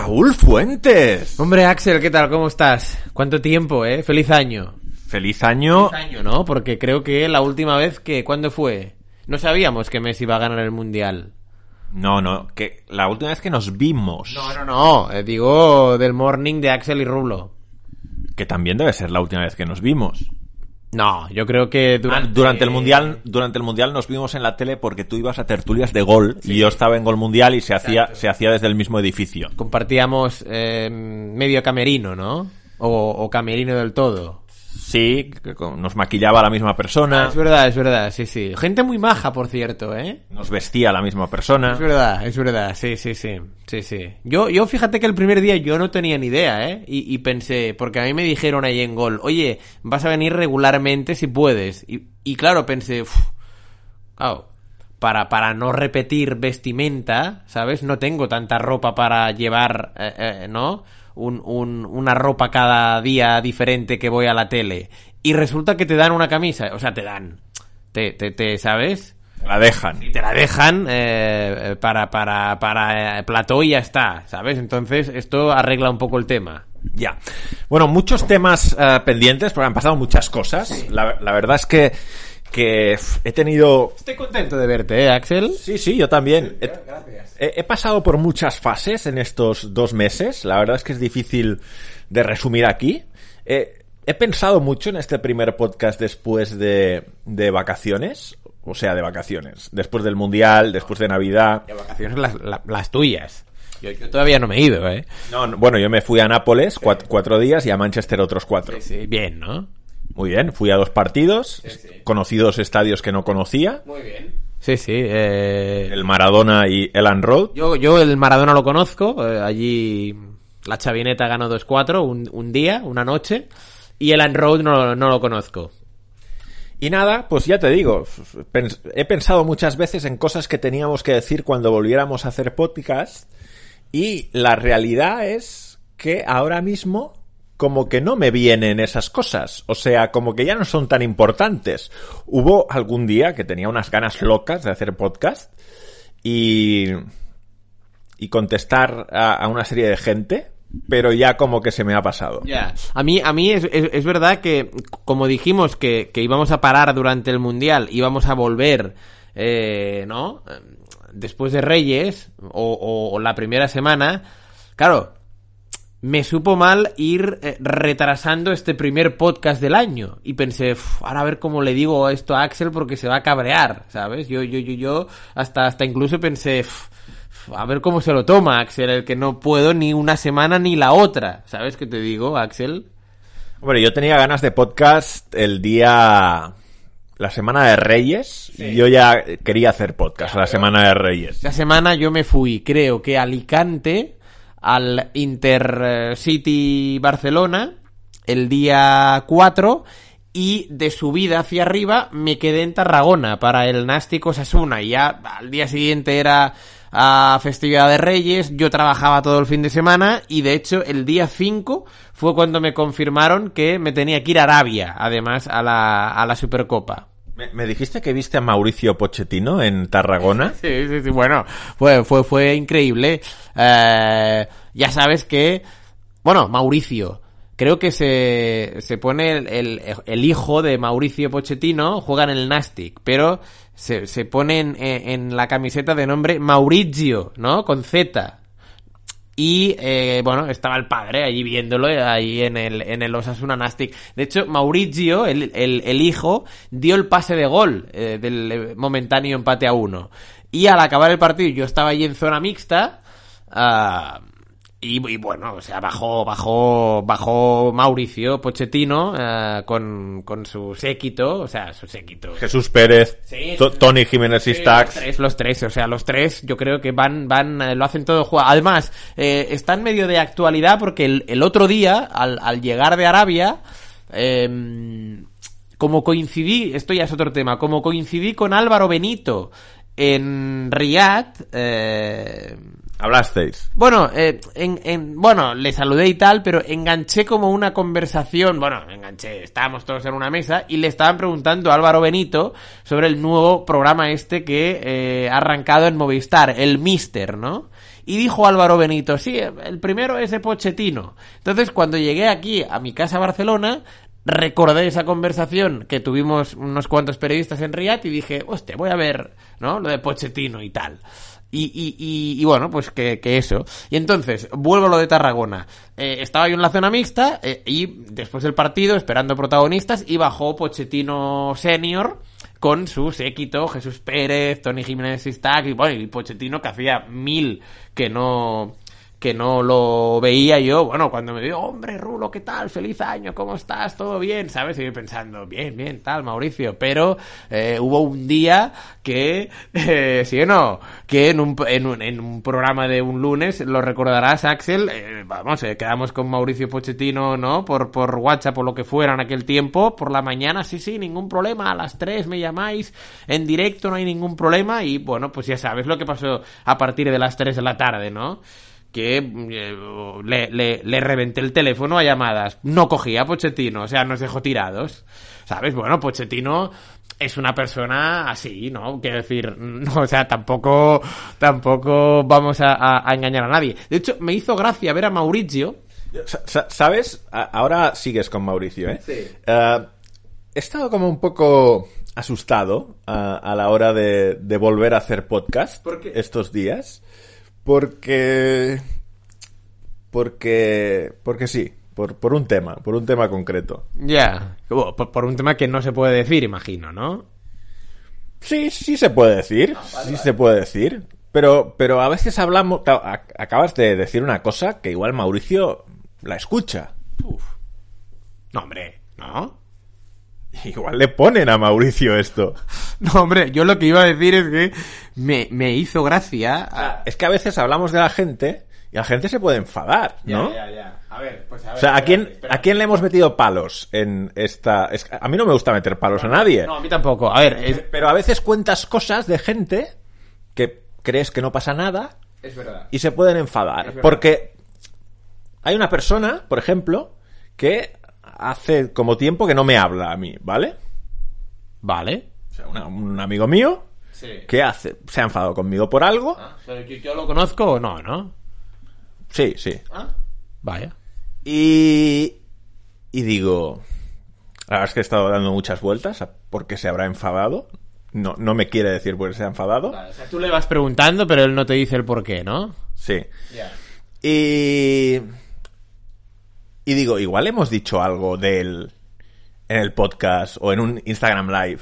Raúl Fuentes. Hombre, Axel, ¿qué tal? ¿Cómo estás? ¿Cuánto tiempo, eh? Feliz año. Feliz año. Feliz año, ¿no? Porque creo que la última vez que... ¿Cuándo fue? No sabíamos que Messi iba a ganar el Mundial. No, no, que la última vez que nos vimos. No, no, no. eh, digo del morning de Axel y Rulo. Que también debe ser la última vez que nos vimos. No, yo creo que Ah, durante... Durante el mundial, durante el mundial nos vimos en la tele porque tú ibas a tertulias de gol y yo estaba en gol mundial y se hacía, se hacía desde el mismo edificio. Compartíamos eh, medio camerino, ¿no? O, o camerino del todo. Sí, nos maquillaba la misma persona, Es verdad, es verdad, sí, sí. Gente muy maja, por cierto, ¿eh? nos vestía la misma persona. Es verdad, es verdad, sí, sí, sí, sí, sí. Yo, yo fíjate que el primer día yo no tenía ni idea, ¿eh? Y, y pensé, porque a mí me dijeron ahí en gol, oye, vas a venir regularmente si puedes. Y, y claro, pensé, "Uf, claro, para, para no repetir vestimenta, ¿sabes? No tengo tanta ropa para llevar, eh, eh, ¿no? Un, un- una ropa cada día diferente que voy a la tele. Y resulta que te dan una camisa, o sea, te dan, te, te, te ¿sabes? La dejan. y te la dejan eh, para, para, para eh, plató y ya está, ¿sabes? Entonces esto arregla un poco el tema. Ya. Bueno, muchos temas eh, pendientes porque han pasado muchas cosas. La, la verdad es que, que he tenido Estoy contento de verte, ¿eh, Axel? Sí, sí, yo también. He, he- he pasado por muchas fases en estos dos meses. La verdad es que es difícil de resumir aquí. Eh, he pensado mucho en este primer podcast después de, de vacaciones. O sea, de vacaciones. Después del Mundial, después de Navidad. De vacaciones las, la- las tuyas. Yo, yo todavía no me he ido, ¿eh? No, no, bueno, yo me fui a Nápoles cuat- cuatro días y a Manchester otros cuatro. Sí, bien, ¿no? Muy bien, fui a dos partidos. sí. Conocí dos estadios que no conocía. Muy bien. Sí, sí. eh, El Maradona y Elan Road. Yo, yo el Maradona lo conozco. eh, allí la Chavineta ganó 2-4 un, un día, una noche. Y el Road no, no lo conozco. Y nada, pues ya te digo, pens- he pensado muchas veces en cosas que teníamos que decir cuando volviéramos a hacer podcast y la realidad es que ahora mismo como que no me vienen esas cosas, o sea, como que ya no son tan importantes. Hubo algún día que tenía unas ganas locas de hacer podcast y y contestar a, una serie de gente, pero ya como que se me ha pasado. A mí, a mí es, es- verdad que, como dijimos que, que íbamos a parar durante el Mundial, íbamos a volver, eh, ¿no? Después de Reyes, o- o la primera semana, claro, me supo mal ir eh, retrasando este primer podcast del año. Y pensé, "Uf, ahora a ver cómo le digo esto a Axel porque se va a cabrear, ¿sabes? Yo, yo, yo, yo, hasta, hasta incluso pensé, "Uf, uf, a ver cómo se lo toma Axel, el que no puedo ni una semana ni la otra. ¿Sabes qué te digo, Axel? Hombre, yo tenía ganas de podcast el día... La semana de Reyes. Y yo ya quería hacer podcast la semana de Reyes. Esta semana yo me fui, creo que a Alicante, al Intercity Barcelona, el día 4, y de subida hacia arriba me quedé en Tarragona para el Nástico Sasuna. Y ya al día siguiente era a festividad de Reyes, yo trabajaba todo el fin de semana y de hecho el día 5 fue cuando me confirmaron que me tenía que ir a Arabia, además a la, a la Supercopa. ¿Me, dijiste que viste a Mauricio Pochettino en Tarragona? Sí, sí, sí, bueno, fue, fue, fue increíble. Eh, ya sabes que, bueno, Mauricio, creo que se, se pone el, el, el hijo de Mauricio Pochettino, juega en el Nastic, pero se, se pone en, en la camiseta de nombre Maurizio, ¿no? Con Z. Y eh, bueno, estaba el padre allí viéndolo eh, ahí en el, en el Osasuna Nastic. De hecho, Maurizio, el, el, el hijo, dio el pase de gol eh, del eh, momentáneo empate a uno. Y al acabar el partido, yo estaba allí en zona mixta. ah, y, y bueno, o sea, bajó, bajó, bajó Mauricio Pochettino eh, con, con su séquito, o sea, su séquito. Jesús Pérez, Sí, Tony Jiménez y Sí, Stax. Los tres, los tres, o sea, los tres, yo creo que van, van, eh, lo hacen todo juego. Además, eh, está en medio de actualidad porque el, el otro día, al, al llegar de Arabia, eh, como coincidí, esto ya es otro tema, como coincidí con Álvaro Benito en Riyadh, eh, Hablasteis. bueno, eh, en, en- bueno, le saludé y tal, pero enganché como una conversación, bueno, enganché, estábamos todos en una mesa y le estaban preguntando a Álvaro Benito sobre el nuevo programa este que eh, ha arrancado en Movistar, el Mister, ¿no? Y dijo Álvaro Benito, sí, el primero es de Pochettino. Entonces, cuando llegué aquí a mi casa Barcelona, recordé esa conversación que tuvimos unos cuantos periodistas en Riyadh y dije, hostia, voy a ver, ¿no? Lo de Pochettino y tal. Y, y, y, y bueno, pues que, que, eso. Y entonces, vuelvo a lo de Tarragona. Eh, estaba yo en la zona mixta eh, y después del partido, esperando protagonistas, y bajó Pochettino Senior con su séquito, Jesús Pérez, Tony Jiménez Sistac y bueno, y Pochettino que hacía mil que no que no lo veía yo, bueno, cuando me dijo, hombre, Rulo, ¿qué tal? Feliz año, ¿cómo estás? ¿Todo bien? ¿Sabes? Y yo pensando, bien, bien, tal, Mauricio, pero eh, hubo un día que, eh, sí o no, que en un, en, un, en un programa de un lunes, lo recordarás, Axel, eh, vamos, eh, quedamos con Mauricio Pochettino, ¿no? Por, por WhatsApp o lo que fuera en aquel tiempo, por la mañana, sí, sí, ningún problema, a las 3 me llamáis, en directo no hay ningún problema, y bueno, pues ya sabes lo que pasó a partir de las 3 de la tarde, ¿no? Que eh, le, le, le, reventé el teléfono a llamadas. No cogía a Pochettino, o sea, nos dejó tirados. ¿Sabes? Bueno, Pochettino es una persona así, ¿no? Quiero decir, no, o sea, tampoco, tampoco vamos a, a, a, engañar a nadie. De hecho, me hizo gracia ver a Mauricio. ¿Sabes? Ahora sigues con Mauricio, ¿eh? Sí. Uh, he estado como un poco asustado a, a la hora de, de, volver a hacer podcast estos días. Porque. Porque. Porque sí. Por, por un tema. Por un tema concreto. Ya. Yeah. Por, por, un tema que no se puede decir, imagino, ¿no? Sí, sí se puede decir. Ah, vale, sí vale. se puede decir. Pero, pero a veces hablamos. Acabas de decir una cosa que igual Mauricio la escucha. Uf. No, hombre, ¿no? Igual le ponen a Mauricio esto. No, hombre, yo lo que iba a decir es que me, me hizo gracia. A... Es que a veces hablamos de la gente y la gente se puede enfadar, ¿no? Ya, ya, ya. A ver, pues a ver. O sea, ¿a quién, espérate. ¿a quién le hemos metido palos en esta...? Es, a mí no me gusta meter palos no, a nadie. No, a mí tampoco. A ver... Es... Pero a veces cuentas cosas de gente que crees que no pasa nada es verdad. y se pueden enfadar. Porque hay una persona, por ejemplo, que hace como tiempo que no me habla a mí, ¿vale? Vale. O sea, una, un amigo mío sí. que hace, se ha enfadado conmigo por algo. Ah, ¿Pero yo, yo, lo conozco o no, no? Sí, sí. Ah, vaya. Y, y digo, la verdad es que he estado dando muchas vueltas a por qué se habrá enfadado. No, no me quiere decir por qué se ha enfadado. Vale, o sea, tú le vas preguntando, pero él no te dice el por qué, ¿no? Sí. Yeah. Y y digo, igual hemos dicho algo de él en el podcast o en un Instagram Live.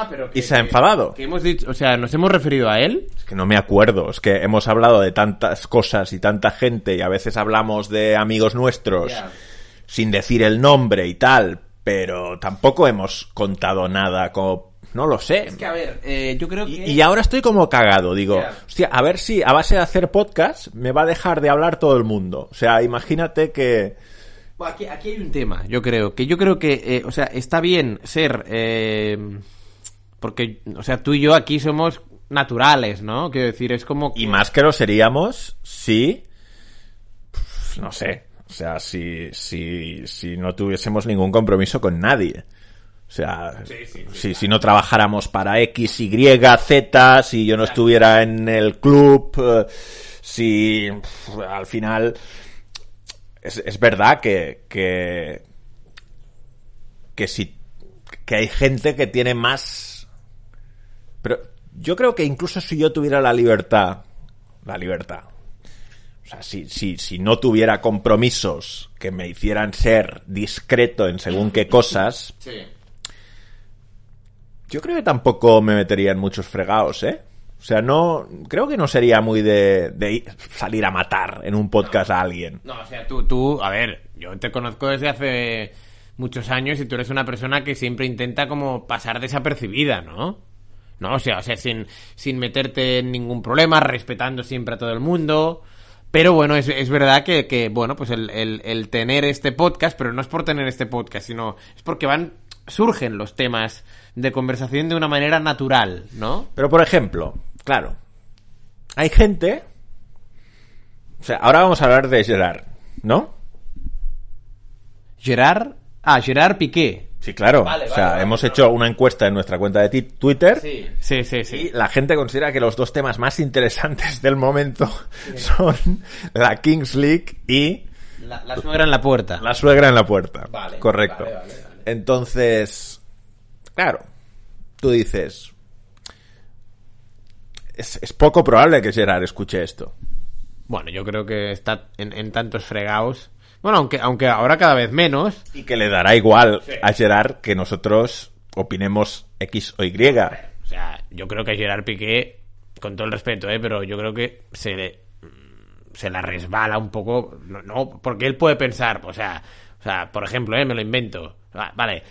Ah, pero que, y se ha enfadado. Que, hemos dicho, o sea, ¿nos hemos referido a él? Es que no me acuerdo. Es que hemos hablado de tantas cosas y tanta gente y a veces hablamos de amigos nuestros Yeah. sin decir el nombre y tal, pero tampoco hemos contado nada como... No lo sé. Es que, a ver, eh, yo creo que... Y, y, ahora estoy como cagado. Digo, Yeah. hostia, a ver si a base de hacer podcast me va a dejar de hablar todo el mundo. O sea, imagínate que... Bueno, aquí, aquí, hay un tema, yo creo, que yo creo que, eh, o sea, está bien ser, eh, porque, o sea, tú y yo aquí somos naturales, ¿no? Quiero decir, es como... Que... Y más que lo seríamos si, no sé, o sea, si, si, si no tuviésemos ningún compromiso con nadie. O sea, sí, sí, sí, si, claro. si, no trabajáramos para X, Y, Z, si yo no claro. estuviera en el club, eh, si pff, al final es, es verdad que, que, que si que hay gente que tiene más pero yo creo que incluso si yo tuviera la libertad la libertad o sea, si, si, si no tuviera compromisos que me hicieran ser discreto en según qué cosas, sí. yo creo que tampoco me metería en muchos fregados, ¿eh? O sea, no. Creo que no sería muy de, de salir a matar en un podcast no, a alguien. No, o sea, tú, tú, a ver, yo te conozco desde hace muchos años y tú eres una persona que siempre intenta como pasar desapercibida, ¿no? No, o sea, o sea, sin, sin meterte en ningún problema, respetando siempre a todo el mundo. Pero bueno, es, es verdad que, que, bueno, pues el, el, el tener este podcast, pero no es por tener este podcast, sino es porque van surgen los temas de conversación de una manera natural, ¿no? Pero por ejemplo, claro, hay gente. O sea, ahora vamos a hablar de Gerard, ¿no? Gerard. Ah, Gerard Piqué. Sí, claro. Vale, o sea, vale, vale, hemos no, hecho una encuesta en nuestra cuenta de Twitter Sí, sí, sí, y sí. la gente considera que los dos temas más interesantes del momento son la Kings League y La, la suegra en la puerta. la suegra en la puerta. Vale, Correcto. vale, vale, vale. Entonces, claro, tú dices, es, es poco probable que Gerard escuche esto. Bueno, yo creo que está en, en tantos fregados. Bueno, aunque, aunque ahora cada vez menos. Y que le dará igual a Gerard que nosotros opinemos X o Y. O sea, yo creo que Gerard Piqué, con todo el respeto, ¿eh? pero yo creo que se le, se la resbala un poco. No, no, porque él puede pensar, o sea, o sea, por ejemplo, ¿eh? me lo invento. Va- Vale,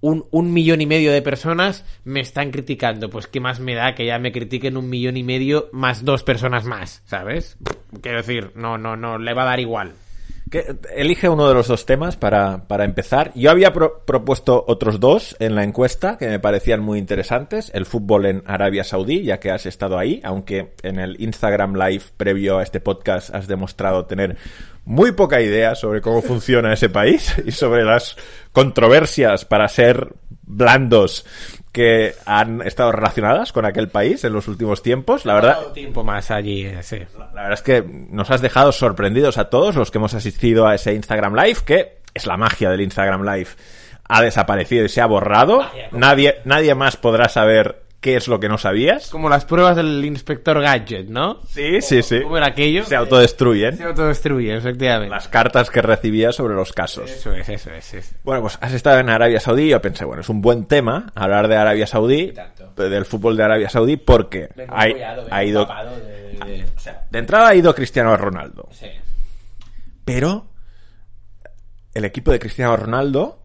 un, un millón y medio de personas me están criticando. Pues qué más me da que ya me critiquen un millón y medio más dos personas más, ¿sabes? Quiero decir, no, no, no, le va a dar igual. Elige uno de los dos temas para, para empezar. Yo había pro- propuesto otros dos en la encuesta que me parecían muy interesantes. El fútbol en Arabia Saudí, ya que has estado ahí, aunque en el Instagram Live previo a este podcast has demostrado tener muy poca idea sobre cómo funciona ese país y sobre las controversias para ser blandos que han estado relacionadas con aquel país en los últimos tiempos. La verdad, tiempo más allí, eh, sí. la verdad es que nos has dejado sorprendidos a todos los que hemos asistido a ese Instagram Live, que es la magia del Instagram Live. Ha desaparecido y se ha borrado. Nadie, nadie más podrá saber qué es lo que no sabías. Como las pruebas del inspector Gadget, ¿no? Sí, sí, sí. ¿Cómo era aquello? Se autodestruyen Se autodestruye, efectivamente. las cartas que recibías sobre los casos. Eso es, eso es. eso es. Bueno, pues has estado en Arabia Saudí y yo pensé, bueno, es un buen tema hablar de Arabia Saudí, tanto. del fútbol de Arabia Saudí, porque ha, ha ido... de- O sea, de entrada ha ido Cristiano Ronaldo. Sí. Pero el equipo de Cristiano Ronaldo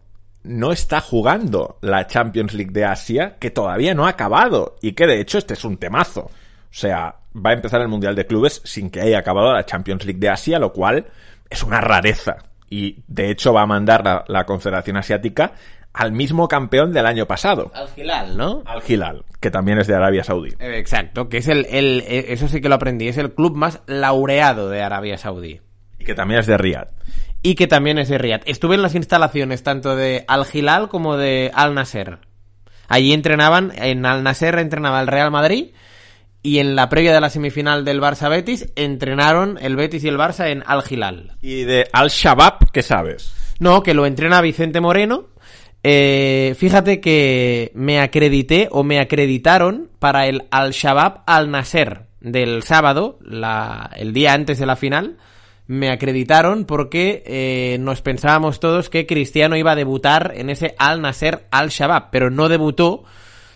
no está jugando la Champions League de Asia, que todavía no ha acabado y que de hecho este es un temazo. O sea, va a empezar el Mundial de Clubes sin que haya acabado la Champions League de Asia, lo cual es una rareza. Y de hecho va a mandar la, la Confederación Asiática al mismo campeón del año pasado, Al Hilal, ¿no? al Hilal, que también es de Arabia Saudí. Eh, Exacto, que es el, el, eh, eso sí que lo aprendí, es el club más laureado de Arabia Saudí. Y que también es de Riyadh. Y que también es de Riyadh. Estuve en las instalaciones tanto de Al Hilal como de Al Nasser. Allí entrenaban, en Al Nasser entrenaba el Real Madrid y en la previa de la semifinal del Barça Betis entrenaron el Betis y el Barça en Al Hilal. Y de Al-Shabaab, ¿qué sabes? No, que lo entrena Vicente Moreno. Eh, fíjate que me acredité o me acreditaron para el Al-Shabaab Al-Nasser del sábado, la- el día antes de la final. Me acreditaron porque eh, nos pensábamos todos que Cristiano iba a debutar en ese Al-Nasser Al-Shabaab, pero no debutó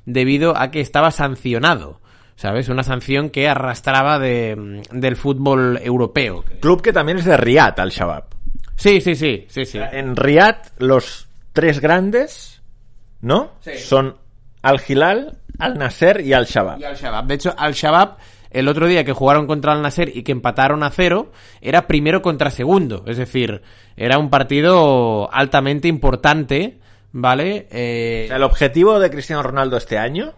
debido a que estaba sancionado. ¿Sabes? Una sanción que arrastraba de, del fútbol europeo. Club que también es de Riyadh, Al-Shabaab. Sí, sí, sí, sí, sí. En Riyadh, los tres grandes, ¿no? Sí. Son Al-Hilal, Al-Nasser y Al-Shabaab. y Al-Shabaab. De hecho, Al-Shabaab, el otro día que jugaron contra Al Nasser y que empataron a cero, era primero contra segundo. Es decir, era un partido altamente importante, ¿vale? Eh, O sea, el objetivo de Cristiano Ronaldo este año,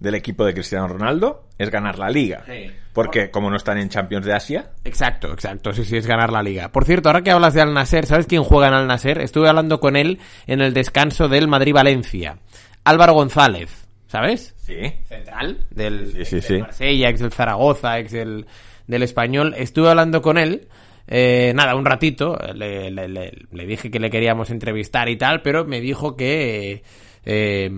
del equipo de Cristiano Ronaldo, es ganar la liga. Sí. Porque como no están en Champions de Asia, Exacto, exacto, sí, sí, es ganar la liga. Por cierto, ahora que hablas de Al Nasser, ¿sabes quién juega en Al Nasser? Estuve hablando con él en el descanso del Madrid-Valencia. Álvaro González, ¿sabes? sí. central del, Sí, sí, ex sí. Marsella, ex del Zaragoza, ex del, del Español. Estuve hablando con él, eh, nada, un ratito, le, le- le- le dije que le queríamos entrevistar y tal, pero me dijo que, eh,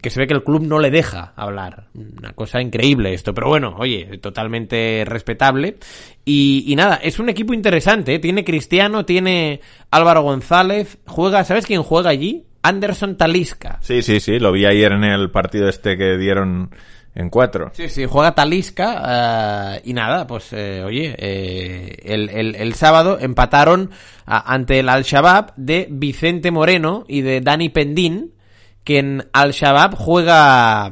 que se ve que el club no le deja hablar. Una cosa increíble esto, pero bueno, oye, totalmente respetable. Y, y nada, es un equipo interesante, ¿eh? tiene Cristiano, tiene Álvaro González, juega, ¿sabes quién juega allí? Anderson Talisca. Sí, sí, sí, lo vi ayer en el partido este que dieron en cuatro. Sí, sí, juega Talisca eh, y nada, pues eh, oye, eh, el, el- el sábado empataron a- ante el Al-Shabaab de Vicente Moreno y de Dani Pendín, que en Al-Shabaab juega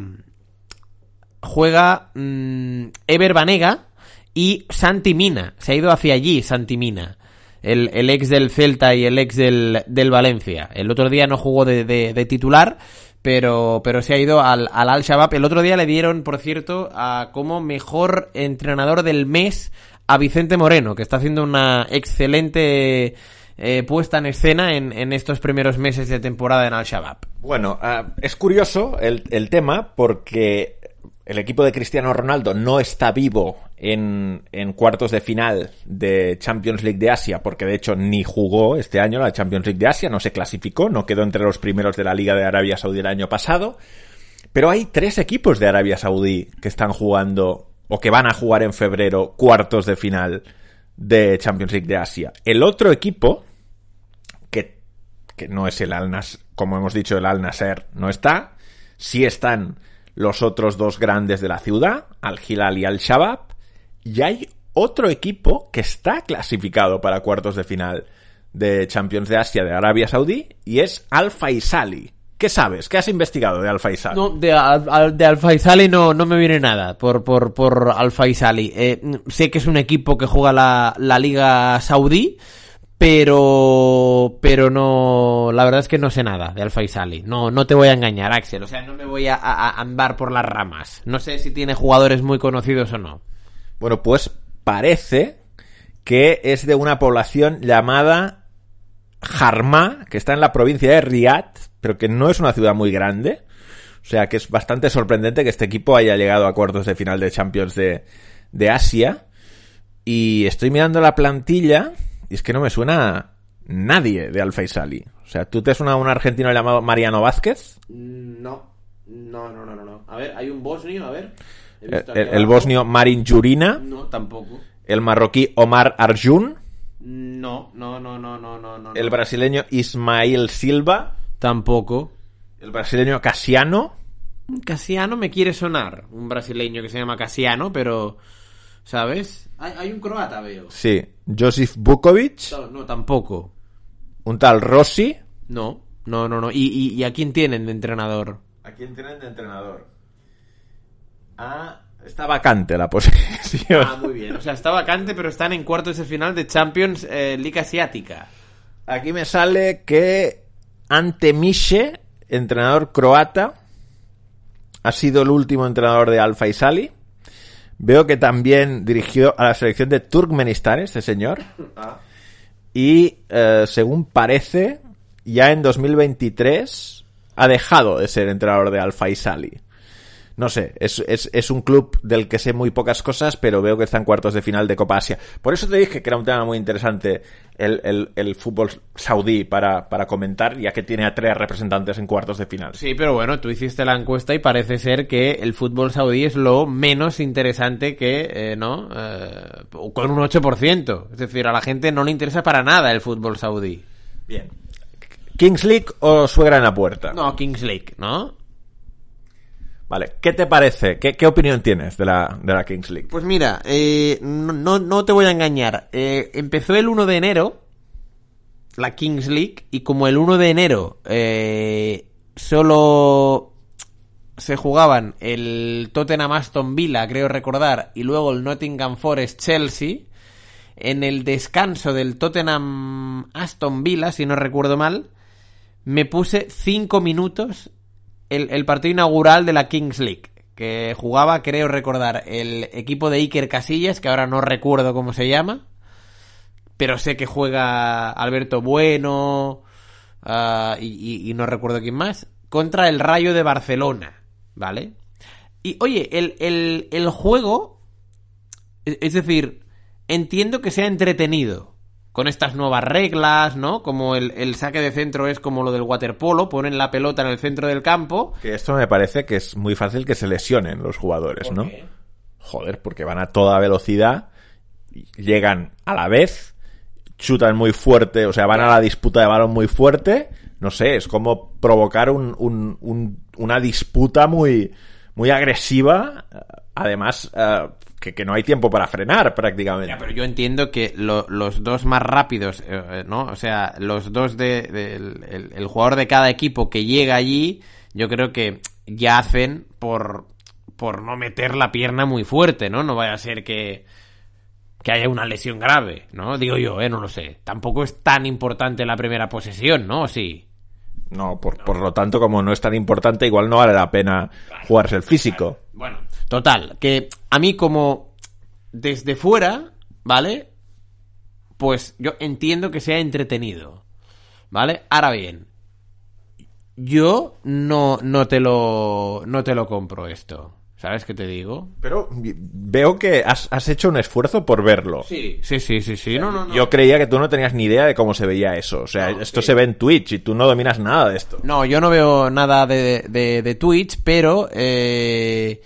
juega mm, Ever Banega y Santi Mina, se ha ido hacia allí Santi Mina. El, el ex del Celta y el ex del, del Valencia. El otro día no jugó de, de- de titular, pero, pero se ha ido al, al Al-Shabaab. El otro día le dieron, por cierto, a, como mejor entrenador del mes a Vicente Moreno, que está haciendo una excelente eh, puesta en escena en, en estos primeros meses de temporada en Al-Shabaab. Bueno, ah, es curioso el, el tema porque el equipo de Cristiano Ronaldo no está vivo en, en, cuartos de final de Champions League de Asia, porque de hecho ni jugó este año la Champions League de Asia, no se clasificó, no quedó entre los primeros de la Liga de Arabia Saudí el año pasado. Pero hay tres equipos de Arabia Saudí que están jugando o que van a jugar en febrero cuartos de final de Champions League de Asia. El otro equipo, que, que no es el Al Nasser, como hemos dicho, el Al Nasser no está, sí están los otros dos grandes de la ciudad, Al Hilal y Al Shabab, y hay otro equipo que está clasificado para cuartos de final de Champions de Asia de Arabia Saudí y es Al Faisali. ¿Qué sabes? ¿Qué has investigado de Al Faisali? No, de, de Al Faisali no, no me viene nada por, por, por Al Faisali. Eh, sé que es un equipo que juega la, la Liga Saudí, pero pero no la verdad es que no sé nada de Al Faisali no no te voy a engañar Axel o sea no me voy a, andar por las ramas no sé si tiene jugadores muy conocidos o no bueno pues parece que es de una población llamada Jarma que está en la provincia de Riyadh pero que no es una ciudad muy grande o sea que es bastante sorprendente que este equipo haya llegado a cuartos de final de Champions de, de Asia y estoy mirando la plantilla y es que no me suena nadie de Al Faisali. O sea, ¿tú te suena un argentino llamado Mariano Vázquez? No, no, no, no, no. A ver, hay un bosnio, a ver. El, el, el, bosnio Marin Jurina. No, tampoco. El marroquí Omar Arjun. No, no, no, no, no, no, no. El brasileño Ismael Silva. Tampoco. El brasileño Casiano. Casiano me quiere sonar. Un brasileño que se llama Casiano, pero... ¿Sabes? Hay, hay, un croata, veo. Sí. Josif Bukovic. No, no, tampoco. Un tal Rossi. No, no, no, no. ¿Y, y, y a quién tienen de entrenador? ¿A quién tienen de entrenador? Ah, está vacante la posición. Ah, muy bien. O sea, está vacante, pero están en cuartos de final de Champions eh, Liga Asiática. Aquí me sale que Ante Miche, entrenador croata, ha sido el último entrenador de Al Faisali. Veo que también dirigió a la selección de Turkmenistán este señor. Ah. Y eh, según parece, ya en 2023 ha dejado de ser entrenador de Al Faisali. No sé, es, es, es, un club del que sé muy pocas cosas, pero veo que está en cuartos de final de Copa Asia. Por eso te dije que era un tema muy interesante el, el, el fútbol saudí para, para, comentar, ya que tiene a tres representantes en cuartos de final. Sí, pero bueno, tú hiciste la encuesta y parece ser que el fútbol saudí es lo menos interesante que, eh, ¿no? Eh, con un 8%. Es decir, a la gente no le interesa para nada el fútbol saudí. Bien. ¿Kings League o suegra en la puerta? No, Kings League, ¿no? Vale, ¿qué te parece? ¿Qué, opinión tienes de la, de la Kings League? Pues mira, eh, no, no te voy a engañar. Eh, empezó el 1 de enero la Kings League y como el 1 de enero eh, solo se jugaban el Tottenham Aston Villa, creo recordar, y luego el Nottingham Forest Chelsea, en el descanso del Tottenham Aston Villa, si no recuerdo mal, me puse 5 minutos el, partido inaugural de la Kings League, que jugaba, creo recordar, el equipo de Iker Casillas, que ahora no recuerdo cómo se llama, pero sé que juega Alberto Bueno uh, y, no recuerdo quién más, contra el Rayo de Barcelona, ¿vale? Y oye, el, el, el juego, es decir, entiendo que sea entretenido, con estas nuevas reglas, ¿no? Como el, el, saque de centro es como lo del waterpolo, ponen la pelota en el centro del campo. Que esto me parece que es muy fácil que se lesionen los jugadores, ¿no? Qué? Joder, porque van a toda velocidad, llegan a la vez, chutan muy fuerte, o sea, van a la disputa de balón muy fuerte. No sé, es como provocar un, un, un, una disputa muy, muy agresiva. Además, uh, que, que, no hay tiempo para frenar prácticamente. Ya, pero yo entiendo que lo, los dos más rápidos, eh, ¿no? O sea, los dos de, de el, el, jugador de cada equipo que llega allí, yo creo que ya hacen por, por no meter la pierna muy fuerte, ¿no? No vaya a ser que, que haya una lesión grave, ¿no? Digo yo, ¿eh? No lo sé. Tampoco es tan importante la primera posesión, ¿no? Sí. No, por, no. por lo tanto, como no es tan importante, igual no vale la pena Claro, jugarse el físico. claro. Bueno, total, que a mí como desde fuera, ¿vale? pues yo entiendo que sea entretenido. ¿Vale? Ahora bien, yo no, no te lo no te lo compro esto. ¿Sabes qué te digo? Pero veo que has, has hecho un esfuerzo por verlo. Sí, sí, sí, sí, sí. No, no, no. Yo creía que tú no tenías ni idea de cómo se veía eso. O sea, esto sí. se ve en Twitch y tú no dominas nada de esto. No, yo no veo nada de, de, de Twitch, pero eh,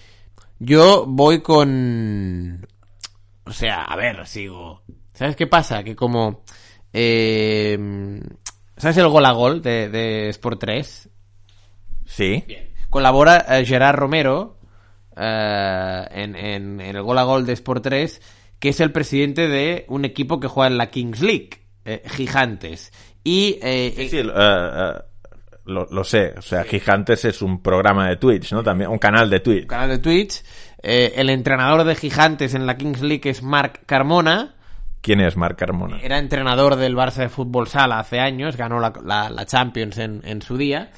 yo voy con... O sea, a ver, sigo... ¿Sabes qué pasa? Que como... eh, ¿Sabes el gol a gol de, de Sport 3? Sí. Colabora eh, Gerard Romero eh, en, en- en el gol a gol de Sport 3, que es el presidente de un equipo que juega en la Kings League, eh, Gigantes. Y eh, Sí, sí, eh, eh, lo, lo sé. O sea, Gigantes es un programa de Twitch, ¿no? También un canal de Twitch. canal de Twitch. Eh, el entrenador de Gigantes en la Kings League es Marc Carmona. ¿Quién es Marc Carmona? Era entrenador del Barça de Fútbol Sala hace años, ganó la, la- la Champions en, en su día.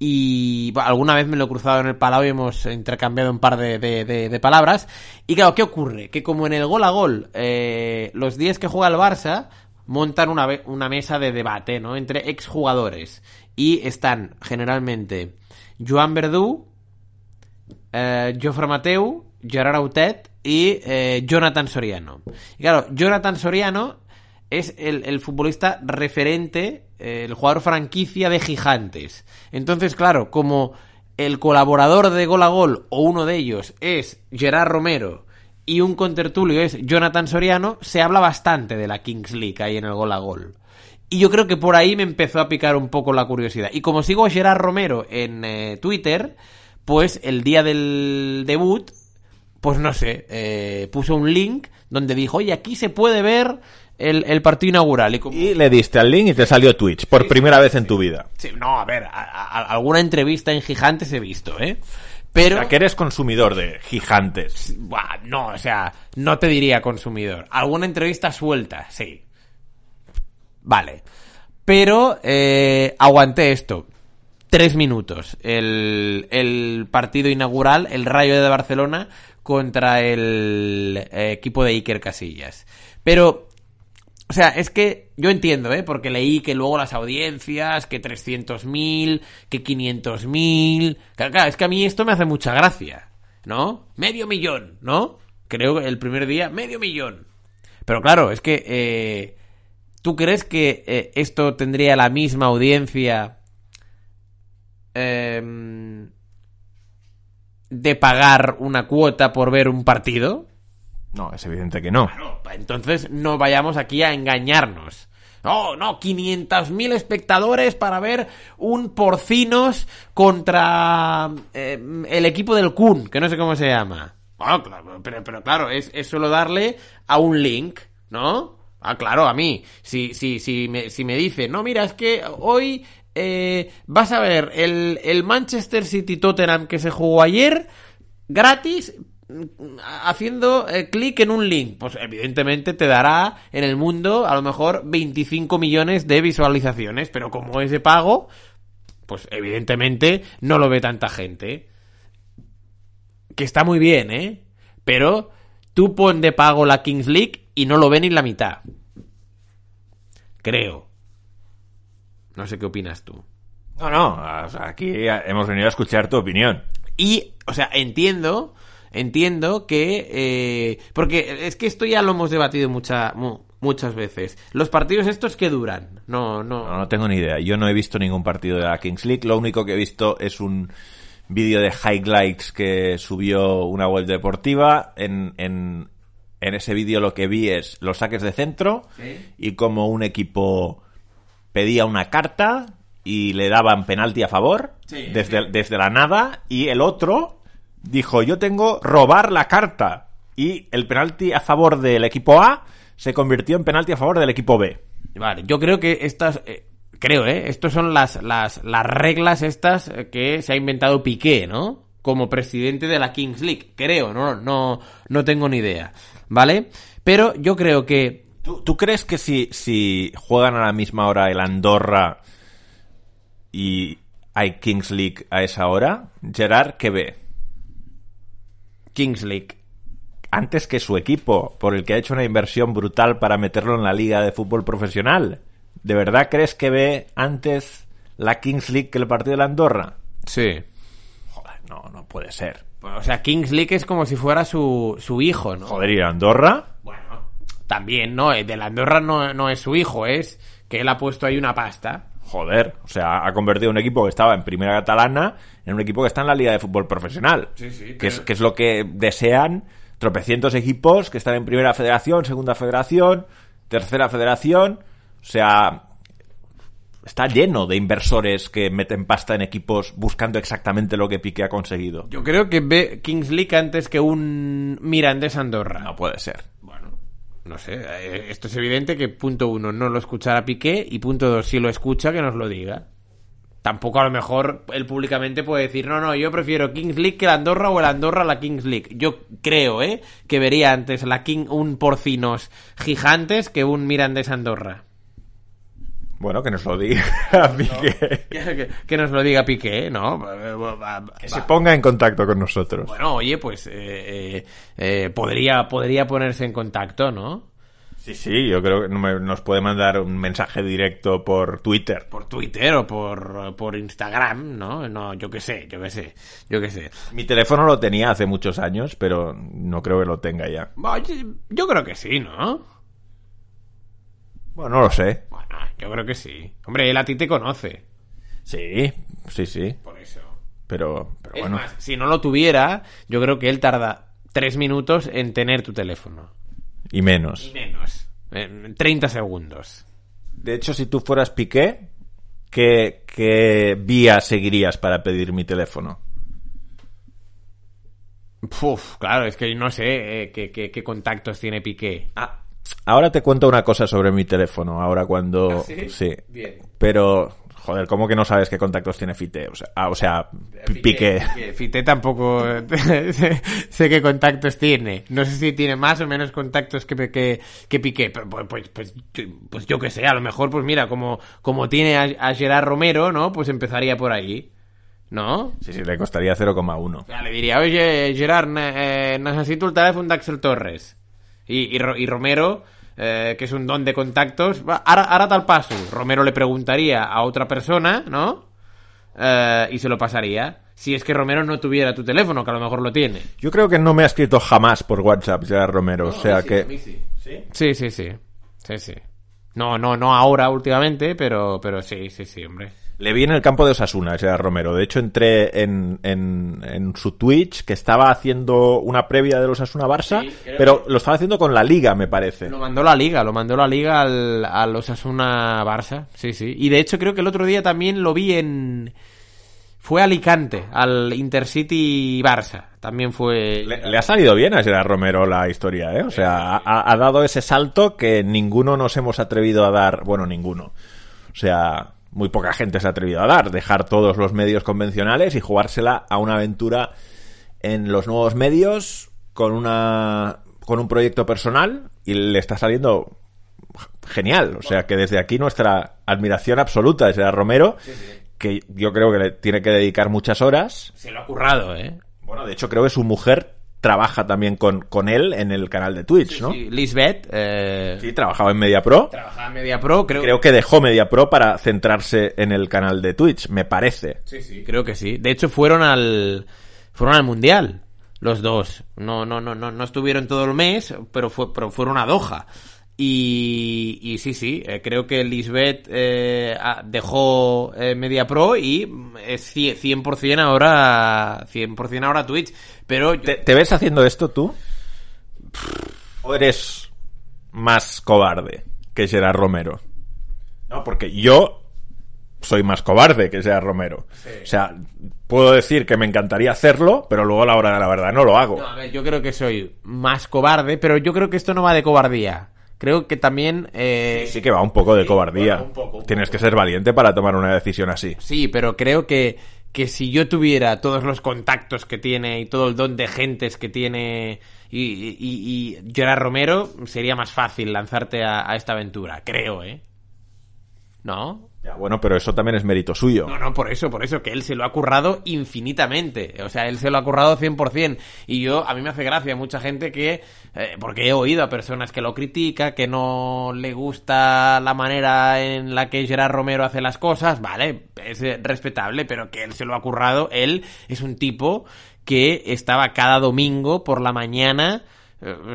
Y bueno, alguna vez me lo he cruzado en el Palau y hemos intercambiado un par de, de- de- de palabras. Y claro, ¿qué ocurre? Que como en el gol a gol, eh, los días que juega el Barça montan una, una mesa de debate, ¿no? Entre exjugadores. Y están generalmente Joan Verdú, eh, Jofre Mateu, Gerard Autet y eh, Jonathan Soriano. Y claro, Jonathan Soriano es el, el futbolista referente, eh, el jugador franquicia de Gigantes. Entonces, claro, como el colaborador de Gol a Gol, o uno de ellos, es Gerard Romero y un contertulio es Jonathan Soriano, se habla bastante de la Kings League ahí en el Gol a Gol. Y yo creo que por ahí me empezó a picar un poco la curiosidad. Y como sigo a Gerard Romero en eh, Twitter, pues el día del debut, pues no sé, eh, puso un link donde dijo, oye, aquí se puede ver el, el partido inaugural. Y como... Y le diste al link y te salió Twitch por primera vez en tu vida. Sí, no, a ver, a- a- alguna entrevista en Gigantes he visto, ¿eh? Pero... O sea, que eres consumidor de gigantes. Buah, no, o sea, no te diría consumidor. Alguna entrevista suelta, sí. Vale. Pero eh, aguanté esto. Tres minutos. El, el partido inaugural, el Rayo de Barcelona contra el eh, equipo de Iker Casillas. Pero, o sea, es que yo entiendo, ¿eh? Porque leí que luego las audiencias, que 300.000, que 500.000... Claro, claro, es que a mí esto me hace mucha gracia, ¿no? Medio millón, ¿no? Creo que el primer día, medio millón. Pero claro, es que... eh, ¿Tú crees que eh, esto tendría la misma audiencia em, de pagar una cuota por ver un partido? No, es evidente que no. Entonces no vayamos aquí a engañarnos. No, no, 500.000 espectadores para ver un porcinos contra eh, el equipo del Kun, que no sé cómo se llama. Ah, claro, pero, claro, es, es solo darle a un link, ¿no? Ah, claro, a mí. Si, si, si, me, si me dice, no, mira, es que hoy eh, vas a ver el, el Manchester City Tottenham que se jugó ayer gratis haciendo eh, clic en un link. Pues evidentemente te dará en el mundo a lo mejor 25 millones de visualizaciones, pero como es de pago, pues evidentemente no lo ve tanta gente. Que está muy bien, ¿eh? Pero tú pon de pago la Kings League y no lo ve ni la mitad. Creo. No sé qué opinas tú. No, no, o sea, aquí hemos venido a escuchar tu opinión. Y, o sea, entiendo, entiendo que... eh, porque es que esto ya lo hemos debatido mucha, mu- muchas veces. Los partidos estos que duran. No, no. No, no tengo ni idea. Yo no he visto ningún partido de la Kings League. Lo único que he visto es un vídeo de highlights que subió una web deportiva. En, en, en ese vídeo lo que vi es los saques de centro y como un equipo pedía una carta y le daban penalti a favor Sí, desde, desde la nada y el otro dijo yo tengo robar la carta y el penalti a favor del equipo A se convirtió en penalti a favor del equipo B. Vale, yo creo que estas... eh, creo, ¿eh? Estas son las, las, las reglas estas eh, que se ha inventado Piqué, ¿no? Como presidente de la Kings League. Creo, no, no, no tengo ni idea. ¿Vale? Pero yo creo que... ¿Tú, tú crees que si, si juegan a la misma hora el Andorra y hay Kings League a esa hora, Gerard, ¿qué ve? Kings League. antes que su equipo, por el que ha hecho una inversión brutal para meterlo en la liga de fútbol profesional. ¿De verdad crees que ve antes la Kings League que el partido de la Andorra? Sí. Joder, no, no puede ser. O sea, Kings League es como si fuera su, su hijo, ¿no? Joder, ¿y Andorra? Bueno, también, ¿no? De la Andorra no, no es su hijo, es que él ha puesto ahí una pasta. Joder, o sea, ha convertido un equipo que estaba en primera catalana en un equipo que está en la liga de fútbol profesional. Sí, sí, que, es, que es lo que desean tropecientos equipos que están en primera federación, segunda federación, tercera federación. O sea, está lleno de inversores que meten pasta en equipos buscando exactamente lo que Piqué ha conseguido. Yo creo que ve Kings League antes que un Mirandés Andorra. No puede ser. No sé. eh, Esto es evidente que punto uno no lo escuchará Piqué y punto dos si lo escucha que nos lo diga. Tampoco a lo mejor él públicamente puede decir, no, no, yo prefiero Kings League que la Andorra o el Andorra la Kings League. Yo creo, ¿eh? Que vería antes la King un Porcinos gigantes que un Mirandés Andorra. Bueno, que nos lo diga Piqué. Que, que nos lo diga Piqué, ¿no? Que se ponga en contacto con nosotros. Bueno, oye, pues eh, eh, eh, podría, podría ponerse en contacto, ¿no? Sí, sí, yo creo que no nos puede mandar un mensaje directo por Twitter. Por Twitter o por, por Instagram, ¿no? No, yo qué sé, yo qué sé, yo qué sé. Mi teléfono lo tenía hace muchos años, pero no creo que lo tenga ya. Yo creo que sí, ¿no? Bueno, no lo sé. Yo creo que sí. Hombre, él a ti te conoce. Sí, sí, sí. Por eso. Pero, pero Es bueno. más, si no lo tuviera, yo creo que él tarda tres minutos en tener tu teléfono. Y menos. Menos. En 30 segundos. De hecho, si tú fueras Piqué, ¿qué, qué vía seguirías para pedir mi teléfono? Uf, claro, es que no sé eh, qué, qué- qué contactos tiene Piqué. Ah, ahora te cuento una cosa sobre mi teléfono, ahora cuando... ¿Ah, sí? Sí. Bien. Pero, joder, ¿cómo que no sabes qué contactos tiene Fite? O sea, ah, o sea Pi- Piqué. Fite tampoco sé, qué contactos tiene. No sé si tiene más o menos contactos que, que, que Piqué. Pero pues, pues, pues, yo- pues yo qué sé, a lo mejor, pues mira, como, como tiene a, a Gerard Romero, ¿no? Pues empezaría por ahí. ¿No? Sí, sí, le costaría 0,1. O sea, le diría, oye, Gerard, eh, necesito el teléfono de Axel Torres. Y, y, Ro- y Romero, eh, que es un don de contactos, ara tal paso. Romero le preguntaría a otra persona, ¿no? Eh, y se lo pasaría. Si es que Romero no tuviera tu teléfono, que a lo mejor lo tiene. Yo creo que no me ha escrito jamás por WhatsApp Gerard Romero, o sea que... Sí, sí, sí. Sí, sí. No, no, no ahora últimamente, pero, pero sí, sí, sí, hombre. Le vi en el campo de Osasuna, Gerard Romero. De hecho, entré en, en, en su Twitch, que estaba haciendo una previa del Osasuna Barça, Sí, pero lo estaba haciendo con la Liga, me parece. Lo mandó la liga, lo mandó la liga al, al Osasuna Barça, sí, sí. Y de hecho creo que el otro día también lo vi en... Fue a Alicante, al Intercity Barça. También fue... Le, le ha salido bien a Gerard Romero la historia, ¿eh? O sea, ha, ha dado ese salto que ninguno nos hemos atrevido a dar. Bueno, ninguno. O sea, muy poca gente se ha atrevido a dar. Dejar todos los medios convencionales y jugársela a una aventura en los nuevos medios con una con un proyecto personal y le está saliendo genial. O sea, que desde aquí nuestra admiración absoluta a Gerard Romero, que yo creo que le tiene que dedicar muchas horas. Se lo ha currado, ¿eh? Bueno, de hecho creo que su mujer trabaja también con, con él en el canal de Twitch, ¿no? Sí, Lisbeth, eh, Sí, trabajaba en MediaPro. trabajaba en Media Pro, creo, Creo que dejó MediaPro para centrarse en el canal de Twitch, me parece. Sí, sí, creo que sí. De hecho fueron al... Fueron al Mundial, los dos. No, no, no, no, no estuvieron todo el mes, pero, fue, pero fueron a Doha. Y, y sí, sí, eh, creo que Lisbeth eh, dejó eh, Media Pro y es cie- 100% ahora 100% ahora Twitch. Pero yo- ¿Te, te ves haciendo esto tú? ¿O eres más cobarde que Gerard Romero? No, porque yo soy más cobarde que Gerard Romero. O sea, puedo decir que me encantaría hacerlo, pero luego a la hora de la verdad no lo hago. No, a ver, yo creo que soy más cobarde, pero yo creo que esto no va de cobardía. Creo que también... eh, Sí que va un poco de cobardía. bueno, un poco, un Tienes poco. que ser valiente para tomar una decisión así. Sí, pero creo que, que si yo tuviera todos los contactos que tiene y todo el don de gentes que tiene y, y, y Gerard Romero, sería más fácil lanzarte a, a esta aventura, creo, ¿eh? ¿No? Ya, bueno, pero eso también es mérito suyo. No, no, por eso, por eso, que él se lo ha currado infinitamente. O sea, él se lo ha currado 100%. Y yo, a mí me hace gracia mucha gente que, eh, porque he oído a personas que lo critica, que no le gusta la manera en la que Gerard Romero hace las cosas, vale, es eh, respetable, pero que él se lo ha currado. Él es un tipo que estaba cada domingo por la mañana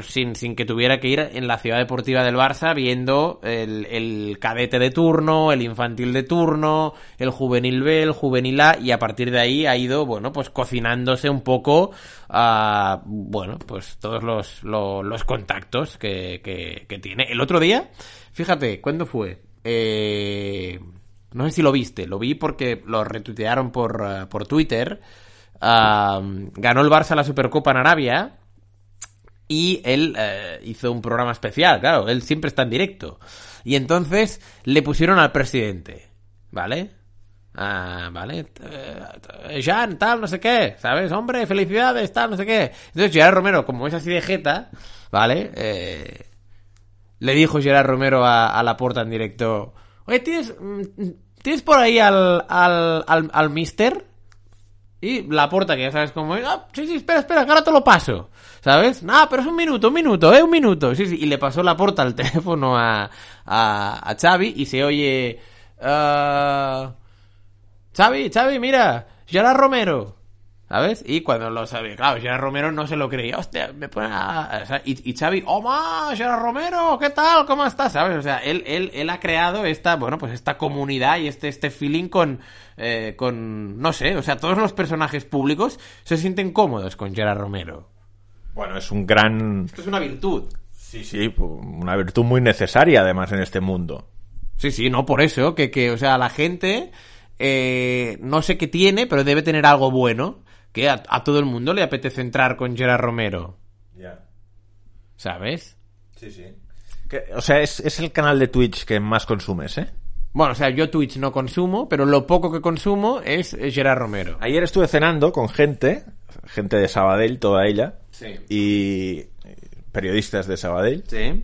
sin, sin que tuviera que ir en la ciudad deportiva del Barça viendo el, el cadete de turno, el infantil de turno, el juvenil B, el juvenil A, y a partir de ahí ha ido, bueno, pues cocinándose un poco a, bueno, pues todos los, los, los contactos que, que, que tiene. El otro día, fíjate, ¿cuándo fue? Eh, no sé si lo viste, lo vi porque lo retuitearon por, eh, por Twitter. Ah, ganó el Barça la Supercopa en Arabia y él eh, hizo un programa especial, claro, él siempre está en directo. Y entonces le pusieron al presidente, ¿vale? Ah, vale. Eh, Jean, tal, no sé qué, ¿sabes? Hombre, felicidades, tal, no sé qué. Entonces Gerard Romero, como es así de jeta, ¿vale? Eh, le dijo Gerard Romero a, a la puerta en directo, oye, ¿tienes, mm, ¿tienes por ahí al, al, al, al mister? Y la puerta, que ya sabes cómo es, ah, sí, sí, espera, espera, que ahora te lo paso. ¿Sabes? No, pero es un minuto, un minuto, eh, un minuto. Sí, sí, y le pasó la puerta al teléfono a, a, a Xavi y se oye... ah, Xavi, Xavi, mira, Gerard Romero. ¿Sabes? Y cuando lo sabe, claro, Gerard Romero no se lo creía. Hostia, me pone a... o sea, y, y Xavi, ¡Oh, ma! Gerard Romero! ¿Qué tal? ¿Cómo estás? ¿Sabes? O sea, él, él, él ha creado esta, bueno, pues esta comunidad y este, este feeling con, eh, con, no sé, o sea, todos los personajes públicos se sienten cómodos con Gerard Romero. Bueno, es un gran... Esto es una virtud. Sí, sí, una virtud muy necesaria además en este mundo. Sí, sí, no por eso, que, que o sea, la gente eh, no sé qué tiene, pero debe tener algo bueno, que a, a todo el mundo le apetece entrar con Gerard Romero, Ya. ¿sabes? Sí, sí. o sea, es, es el canal de Twitch que más consumes, ¿eh? Bueno, o sea, yo Twitch no consumo, pero lo poco que consumo es Gerard Romero. Ayer estuve cenando con gente, gente de Sabadell, toda ella, Sí. y periodistas de Sabadell. Sí.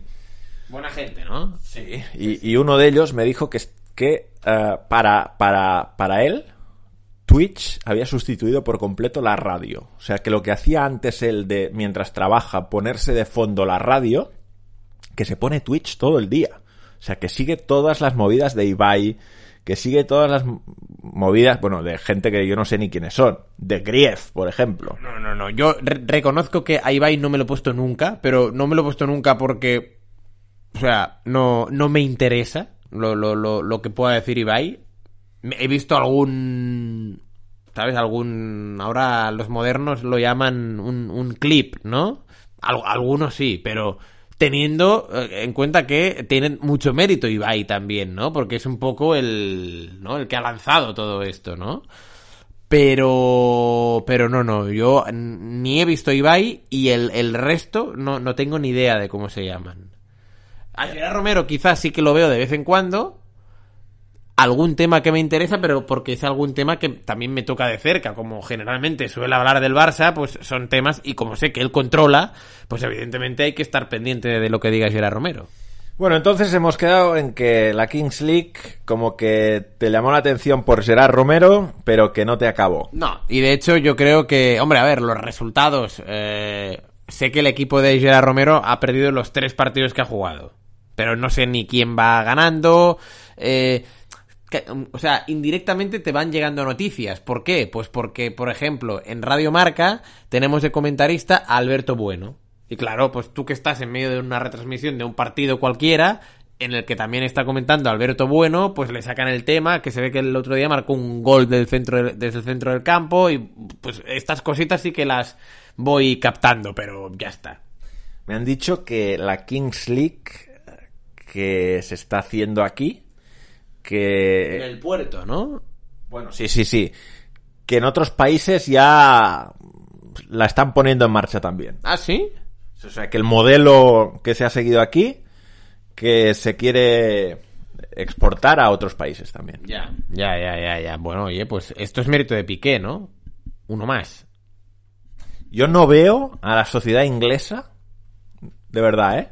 Buena gente, ¿no? Sí. Y, y uno de ellos me dijo que, que eh, para, para, para él, Twitch había sustituido por completo la radio. O sea, que lo que hacía antes él de, mientras trabaja, ponerse de fondo la radio, que se pone Twitch todo el día. O sea, que sigue todas las movidas de Ibai, que sigue todas las movidas, bueno, de gente que yo no sé ni quiénes son. De Grief, por ejemplo. No, no, no. Yo re- reconozco que a Ibai no me lo he puesto nunca, pero no me lo he puesto nunca porque, o sea, no, no me interesa lo, lo, lo, lo que pueda decir Ibai. He visto algún, ¿sabes? Algún, ahora los modernos lo llaman un, clip, ¿no? Al- algunos sí, pero teniendo eh, en cuenta que tienen mucho mérito Ibai también, ¿no? Porque es un poco el, ¿no? El que ha lanzado todo esto, ¿no? Pero, pero no, no, yo ni he visto Ibai y el, el resto no, no tengo ni idea de cómo se llaman. A Romero quizás sí que lo veo de vez en cuando. Algún tema que me interesa, pero porque es algún tema que también me toca de cerca. Como generalmente suele hablar del Barça, pues son temas, y como sé que él controla, pues evidentemente hay que estar pendiente de lo que diga Gerard Romero. Bueno, entonces hemos quedado en que la Kings League como que te llamó la atención por Gerard Romero, pero que no te acabó. No, y de hecho yo creo que, hombre, a ver, los resultados. eh, sé que el equipo de Gerard Romero ha perdido los tres partidos que ha jugado. Pero no sé ni quién va ganando. eh, que- o sea, indirectamente te van llegando noticias. ¿Por qué? Pues porque, por ejemplo, en Radio Marca tenemos de comentarista a Alberto Bueno. Y claro, pues tú que estás en medio de una retransmisión de un partido cualquiera, en el que también está comentando Alberto Bueno, pues le sacan el tema, que se ve que el otro día marcó un gol desde el centro del campo, y pues estas cositas sí que las voy captando, pero ya está. Me han dicho que la Kings League que se está haciendo aquí, En que... el puerto, ¿no? Bueno, sí, sí, sí. Que en otros países ya la están poniendo en marcha también. ¿Ah, sí? O sea, que el modelo que se ha seguido aquí, que se quiere exportar a otros países también. Ya, ya, ya, ya, ya. Bueno, oye, pues esto es mérito de Piqué, ¿no? Uno más. Yo no veo a la sociedad inglesa, de verdad, ¿eh?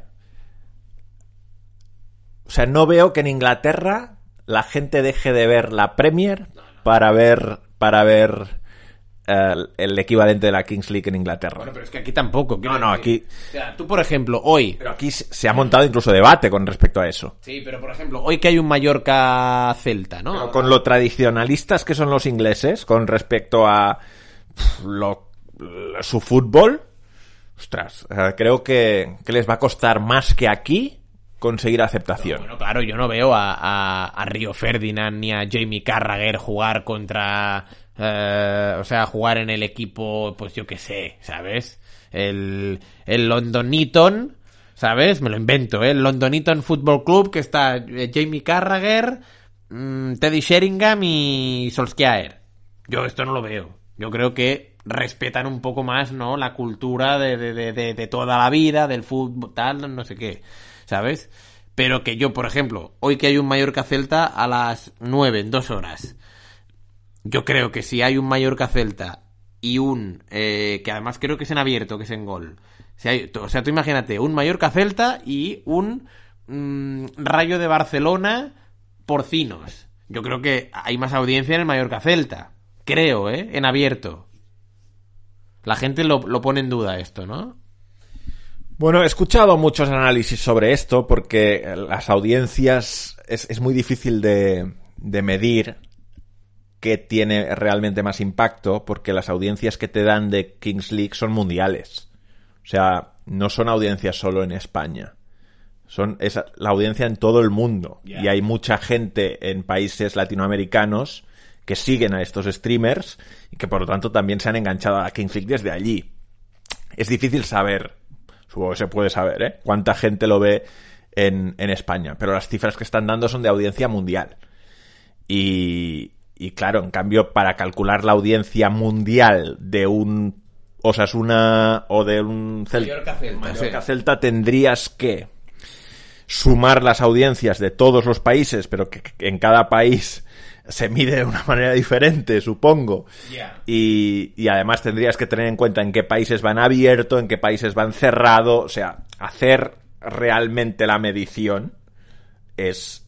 O sea, no veo que en Inglaterra la gente deje de ver la Premier para ver para ver eh, el equivalente de la Kings League en Inglaterra. Bueno, pero es que aquí tampoco. No, no, aquí- O sea, tú, por ejemplo, hoy... Pero aquí se ha montado incluso debate con respecto a eso. Sí, pero por ejemplo, hoy que hay un Mallorca-Celta, ¿no? Pero con lo tradicionalistas que son los ingleses con respecto a lo- su fútbol, ostras, eh, creo que, que les va a costar más que aquí conseguir aceptación. Bueno, claro, yo no veo a, a, a Río Ferdinand ni a Jamie Carragher jugar contra... eh, o sea, jugar en el equipo, pues yo qué sé, ¿sabes? El, el London Eton, ¿sabes? Me lo invento, ¿eh? El London Eton Football Club que está eh, Jamie Carragher, mm, Teddy Sheringham y Solskjaer. Yo esto no lo veo. Yo creo que respetan un poco más, ¿no? La cultura de, de, de, de- de toda la vida, del fútbol, tal, no sé qué, ¿sabes? Pero que yo, por ejemplo, hoy que hay un Mallorca Celta a las 9, en dos horas, yo creo que si hay un Mallorca Celta y un, eh, que además creo que es en abierto, que es en gol. Si o sea, tú imagínate, un Mallorca Celta y un mm, Rayo de Barcelona porcinos. Yo creo que hay más audiencia en el Mallorca Celta. Creo, ¿eh? En abierto. La gente lo, lo pone en duda esto, ¿no? Bueno, he escuchado muchos análisis sobre esto porque las audiencias es, es muy difícil de, de medir qué tiene realmente más impacto porque las audiencias que te dan de Kings League son mundiales. O sea, no son audiencias solo en España. Son es la audiencia en todo el mundo. Y hay mucha gente en países latinoamericanos que siguen a estos streamers y que por lo tanto también se han enganchado a Kings League desde allí. Es difícil saber, supongo que se puede saber, ¿eh? cuánta gente lo ve en, en España, pero las cifras que están dando son de audiencia mundial. Y, y claro, en cambio, para calcular la audiencia mundial de un Osasuna o de un Cel- Mallorca-Celta, Mallorca sí. Celta tendrías que sumar las audiencias de todos los países, pero que en cada país se mide de una manera diferente, supongo. Y, y además tendrías que tener en cuenta en qué países van abierto, en qué países van cerrado. O sea, hacer realmente la medición es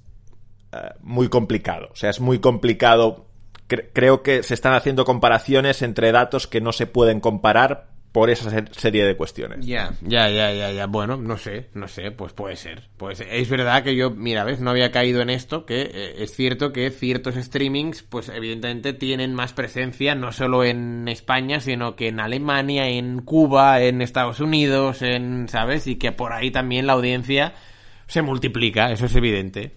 eh, muy complicado. O sea, es muy complicado. Cre- creo que se están haciendo comparaciones entre datos que no se pueden comparar por esa se- serie de cuestiones. Ya, ya, ya, ya, ya. Bueno, no sé, no sé, pues puede ser. Puede ser. Es verdad que yo, mira, ves, no había caído en esto, que eh, es cierto que ciertos streamings, pues evidentemente tienen más presencia, no solo en España, sino que en Alemania, en Cuba, en Estados Unidos, en, ¿sabes? Y que por ahí también la audiencia se multiplica, eso es evidente.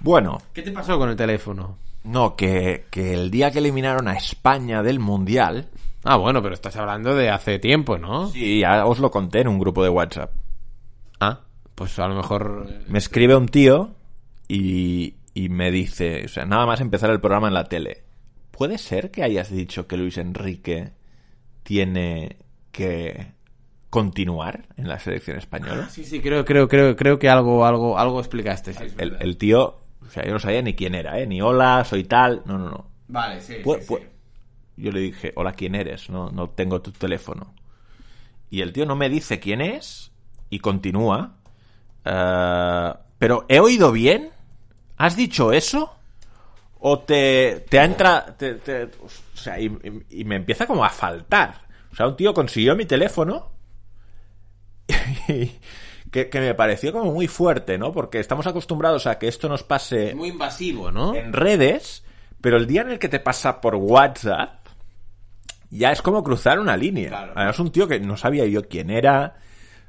Bueno, ¿Qué te pasó con el teléfono? no, que, que el día que eliminaron a España del Mundial, Ah, bueno, pero estás hablando de hace tiempo, ¿no? sí, ya os lo conté en un grupo de WhatsApp. Ah, pues a lo mejor... eh, Me escribe un tío y, y me dice, o sea, nada más empezar el programa en la tele. ¿Puede ser que hayas dicho que Luis Enrique tiene que continuar en la selección española? Sí, sí, creo, creo, creo, creo que algo, algo, algo explicaste. sí, El, tío, o sea, yo no sabía ni quién era, ¿eh? Ni hola, soy tal. No, no, no. Vale, sí, Pu- sí, sí. Yo le dije, hola, ¿quién eres? No, no tengo tu teléfono. Y el tío no me dice quién es y continúa. Eh, pero, ¿he oído bien? ¿Has dicho eso? ¿O te, te ha entrado... o sea, y, me empieza como a faltar. O sea, un tío consiguió mi teléfono que, que me pareció como muy fuerte, ¿no? Porque estamos acostumbrados a que esto nos pase muy invasivo, ¿no? en redes, pero el día en el que te pasa por WhatsApp, ya es como cruzar una línea. Claro. Además, un tío que no sabía yo quién era,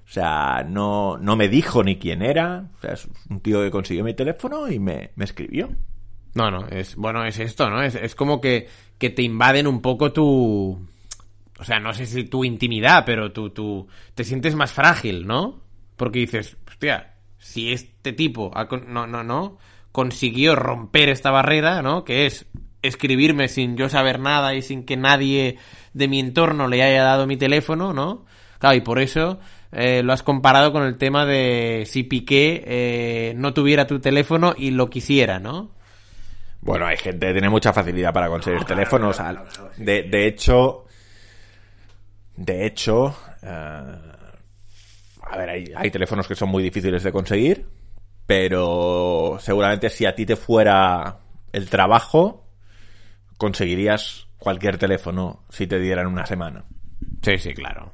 o sea, no, no me dijo ni quién era, o sea, es un tío que consiguió mi teléfono y me, me escribió. No, no, es, bueno, es esto, ¿no? Es, es como que, que te invaden un poco tu, o sea, no sé si tu intimidad, pero tu, tu, te sientes más frágil, ¿no? Porque dices, hostia, si este tipo, ha no, no, no, consiguió romper esta barrera, ¿no? Que es escribirme sin yo saber nada y sin que nadie de mi entorno le haya dado mi teléfono, ¿no? Claro, y por eso eh, lo has comparado con el tema de si Piqué eh, no tuviera tu teléfono y lo quisiera, ¿no? Bueno, hay gente que tiene mucha facilidad para conseguir teléfonos. de hecho, de hecho, eh, a ver, hay, hay teléfonos que son muy difíciles de conseguir, pero seguramente si a ti te fuera el trabajo, conseguirías cualquier teléfono si te dieran una semana. Sí, sí, claro.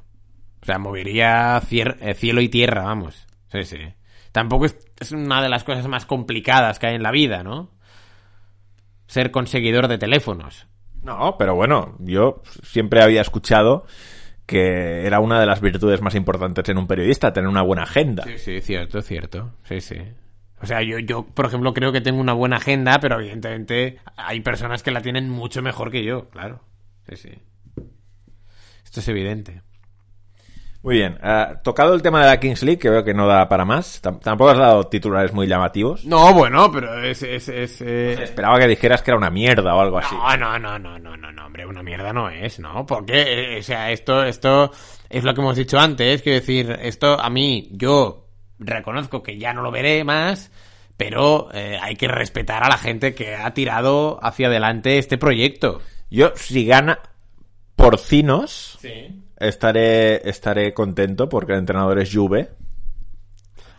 O sea, movería eh, cielo y tierra, vamos. Sí, sí. Tampoco es, es una de las cosas más complicadas que hay en la vida, ¿no? Ser conseguidor de teléfonos. No, pero bueno, yo siempre había escuchado que era una de las virtudes más importantes en un periodista, tener una buena agenda. Sí, sí, cierto, cierto. Sí, sí. O sea, yo, yo, por ejemplo, creo que tengo una buena agenda, pero evidentemente hay personas que la tienen mucho mejor que yo, claro. Sí, sí. Esto es evidente. Muy bien, eh, tocado el tema de la Kings League, que veo que no da para más, tam- tampoco has dado titulares muy llamativos. No, bueno, pero es... es, es eh, Esperaba que dijeras que era una mierda o algo así. No, no, no, no, no, no, no, hombre, una mierda no es, ¿no? Porque, eh, o sea, esto, esto es lo que hemos dicho antes, quiero decir, esto a mí, yo reconozco que ya no lo veré más, pero eh, hay que respetar a la gente que ha tirado hacia adelante este proyecto. Yo, si gana Porcinos, Sí. estaré, estaré contento porque el entrenador es Juve.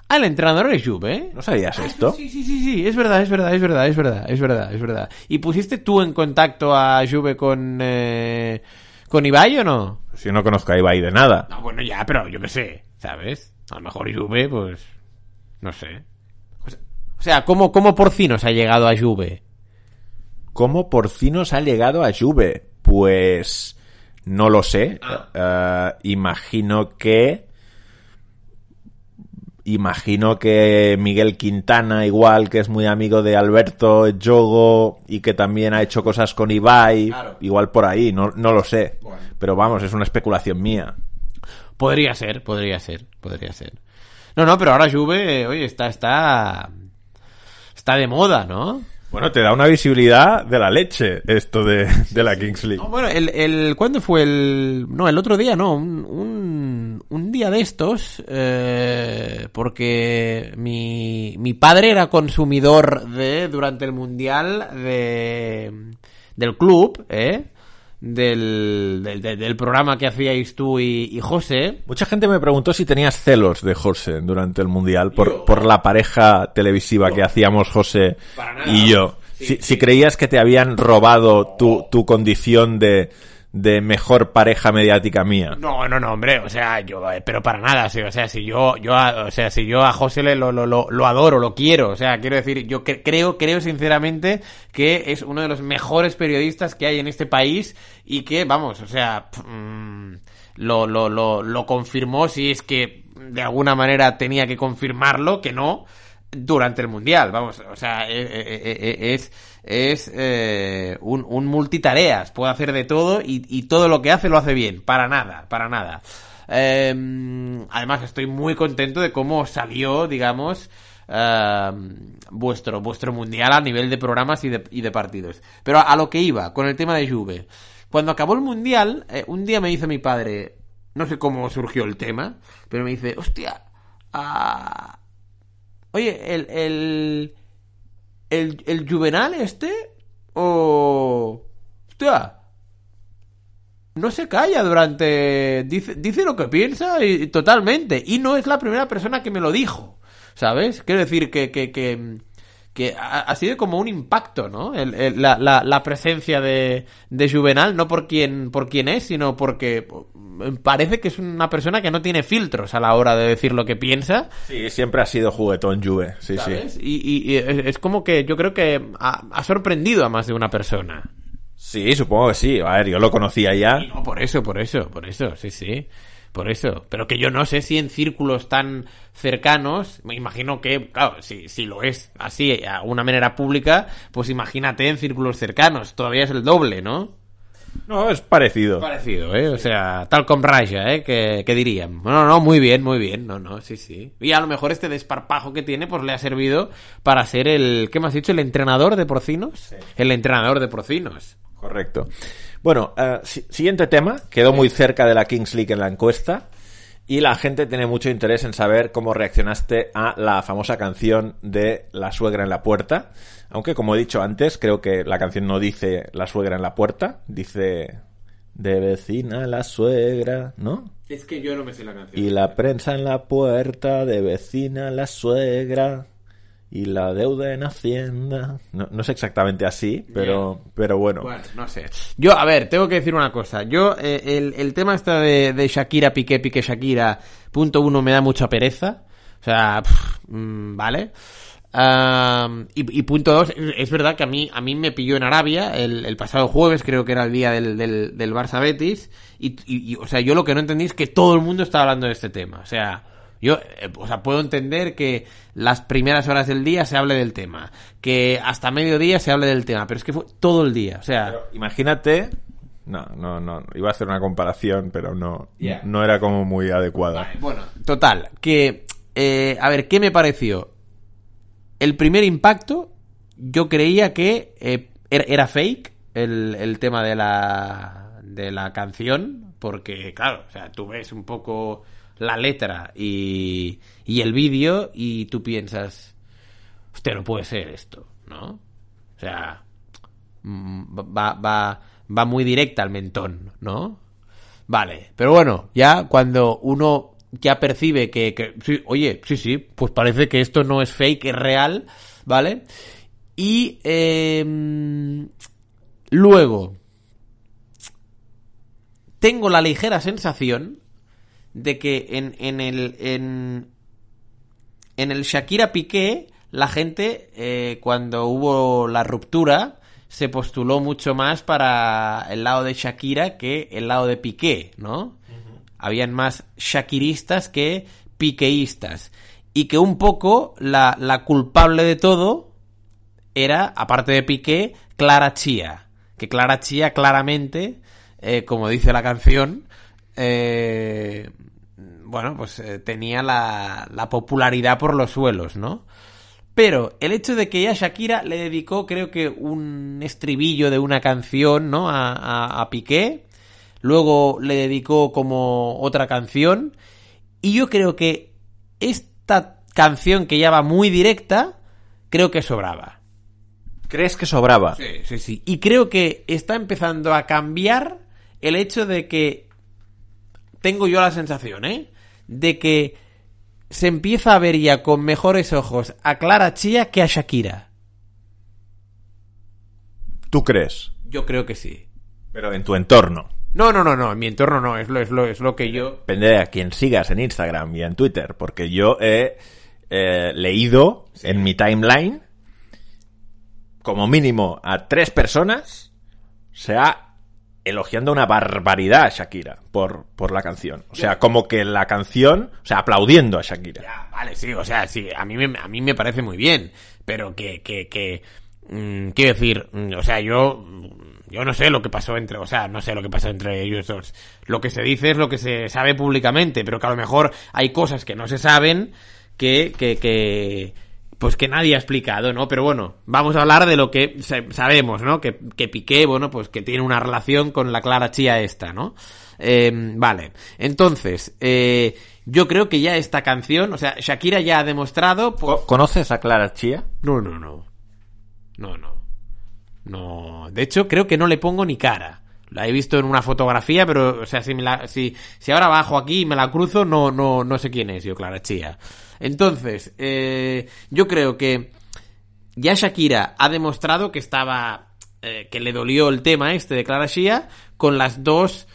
Ah, el entrenador es Juve. ¿No sabías esto? Sí, sí, sí, sí, es verdad, es verdad, es verdad, es verdad, es verdad, es verdad. ¿Y pusiste tú en contacto a Juve con, eh, con Ibai o no? Si no conozco a Ibai de nada. No, bueno, ya, pero yo qué sé, ¿sabes? A lo mejor Juve, pues. No sé. O sea- ¿cómo, cómo Porcinos ha llegado a Juve? ¿Cómo Porcinos ha llegado a Juve? Pues no lo sé. Eh, imagino que imagino que Miguel Quintana, igual que es muy amigo de Alberto Jogo y que también ha hecho cosas con Ibai, Claro. igual por ahí, no, no lo sé. Pero vamos, es una especulación mía. Podría ser, podría ser, podría ser. No, no, pero ahora Juve, oye, está, está. Está de moda, ¿no? Bueno, te da una visibilidad de la leche esto de, de la Kings League. No, bueno, el, el, ¿cuándo fue el...? No, el otro día, no, un, un, un día de estos, eh, porque mi, mi padre era consumidor de, durante el Mundial, de, del club, ¿eh? Del, del, del- del programa que hacíais tú y, y José. Mucha gente me preguntó si tenías celos de José durante el Mundial por, por la pareja televisiva que hacíamos José y yo. si, si creías que te habían robado tu, tu condición de, de mejor pareja mediática mía. No, no, no, hombre, o sea, yo, eh, pero para nada, sí, o sea, si yo, yo, o sea, si yo a José le lo, lo, lo, adoro, lo quiero, o sea, quiero decir, yo cre- creo, creo sinceramente que es uno de los mejores periodistas que hay en este país y que, vamos, o sea, pf, mm, lo, lo, lo, lo confirmó si es que de alguna manera tenía que confirmarlo, que no, durante el mundial, vamos, o sea, eh, eh, eh, es, es eh, un, un multitareas, puede hacer de todo y, y todo lo que hace lo hace bien, para nada, para nada. Eh, además, estoy muy contento de cómo salió, digamos, eh, vuestro, vuestro mundial a nivel de programas y de, y de partidos. Pero a, lo que iba, con el tema de Juve. Cuando acabó el mundial, eh, un día me dice mi padre, no sé cómo surgió el tema, pero me dice, hostia, ah, Oye, el, el, el, el Juvenal este, o... Hostia, no se calla durante... Dice, dice lo que piensa y, totalmente. Y no es la primera persona que me lo dijo, ¿sabes? Quiero decir que, que que ha, ha sido como un impacto, ¿no? El- el- la, la, la presencia de, de Juvenal, no por quién, por quién es, sino porque mm, parece que es una persona que no tiene filtros a la hora de decir lo que piensa Sí, siempre ha sido juguetón Juve, sí, ¿sabes? sí. Y, y- y es es como que yo creo que ha, ha sorprendido a más de una persona. Sí, supongo que sí. A ver, yo lo conocía ya. No, por eso, por eso, por eso, sí, sí. Por eso. Pero que yo no sé si en círculos tan cercanos, me imagino que, claro, si, si lo es así, a una manera pública, pues imagínate en círculos cercanos. Todavía es el doble, ¿no? No, es parecido. Parecido, ¿eh? O sea, tal con Raya, ¿eh? Que, que dirían. No, no, muy bien, muy bien. No, no, sí, sí. Y a lo mejor este desparpajo que tiene, pues le ha servido para ser el, ¿qué me has dicho? ¿El entrenador de porcinos? El entrenador de porcinos. Correcto. Bueno, si- siguiente tema. Quedó muy cerca de la Kings League en la encuesta. Y la gente tiene mucho interés en saber cómo reaccionaste a la famosa canción de La suegra en la puerta. Aunque, como he dicho antes, creo que la canción no dice La suegra en la puerta. Dice de vecina la suegra, ¿no? Es que yo no me sé la canción. Y la prensa en la puerta, de vecina la suegra. Y la deuda en Hacienda. No, no es exactamente así, pero, pero bueno. Bueno, no sé. Yo, a ver, tengo que decir una cosa. Yo, eh, el, el tema este de, de Shakira, Piqué, Piqué, Shakira, punto uno, me da mucha pereza. O sea, pff, mm, vale. Am, y, y punto dos, es es verdad que a mí, a mí me pilló en Arabia el, el pasado jueves, creo que era el día del, del, del Barça Betis. Y, y- y, o sea, yo lo que no entendí es que todo el mundo estaba hablando de este tema. O sea, yo, eh, o sea, puedo entender que las primeras horas del día se hable del tema, que hasta mediodía se hable del tema, pero es que fue todo el día. O sea, Pero imagínate. No, no, no. Iba a hacer una comparación, pero no, no era como muy adecuada. Vale, bueno, total, que, eh, a ver, ¿qué me pareció? El primer impacto, yo creía que eh, era, era fake el, el tema de la, de la canción, porque, claro, o sea, tú ves un poco la letra y, y el vídeo y tú piensas, hostia, no puede ser esto, ¿no? O sea, mm, va, va, va muy directa al mentón, ¿no? Vale, pero bueno, ya cuando uno ya percibe que, sí, oye, sí, sí, pues parece que esto no es fake, es real, ¿vale? Y eh, luego tengo la ligera sensación de que en, en el en, en el Shakira Piqué la gente eh, cuando hubo la ruptura se postuló mucho más para el lado de Shakira que el lado de Piqué, ¿no? Habían más shakiristas que piqueístas. Y que un poco la, la culpable de todo era, aparte de Piqué, Clara Chía. Que Clara Chía claramente, eh, como dice la canción, eh, bueno, pues eh, tenía la, la popularidad por los suelos, ¿no? Pero el hecho de que ya Shakira le dedicó, creo que, un estribillo de una canción, ¿no? A, a, a Piqué. Luego le dedicó como otra canción. Y yo creo que esta canción que ya va muy directa, creo que sobraba. ¿Crees que sobraba? Sí, sí, sí. Y creo que está empezando a cambiar el hecho de que. Tengo yo la sensación, ¿eh? De que se empieza a ver ya con mejores ojos a Clara Chía que a Shakira. ¿Tú crees? Yo creo que sí. Pero en tu entorno. No, no, no, no. En mi entorno no. Es lo, es lo, es lo que yo. Depende de a quien sigas en Instagram y en Twitter. Porque yo he eh, leído en mi timeline como mínimo a tres personas se ha elogiando una barbaridad a Shakira por, por la canción. O sea, como que la canción, o sea, aplaudiendo a Shakira. Ya, vale, sí, o sea, sí, a mí me, a mí me parece muy bien, pero que, que, que, mm, quiero decir, mm, o sea, yo, yo no sé lo que pasó entre, o sea, no sé lo que pasó entre ellos dos. Lo que se dice es lo que se sabe públicamente, pero que a lo mejor hay cosas que no se saben que, que, que, pues que nadie ha explicado, ¿no? Pero bueno, vamos a hablar de lo que sa- sabemos, ¿no? Que, que Piqué, bueno, pues que tiene una relación con la Clara Chía esta, ¿no? Eh, vale, entonces, eh, yo creo que ya esta canción, o sea, Shakira ya ha demostrado... pues- Co- ¿Conoces a Clara Chía? No, no, no. No, no. No, de hecho creo que no le pongo ni cara. La he visto en una fotografía, pero, o sea, si, me la, si, si ahora bajo aquí y me la cruzo, no, no, no sé quién es yo, Clara Chía. Entonces, eh, yo creo que ya Shakira ha demostrado que estaba, eh, que le dolió el tema este de Clara Chía con las dos,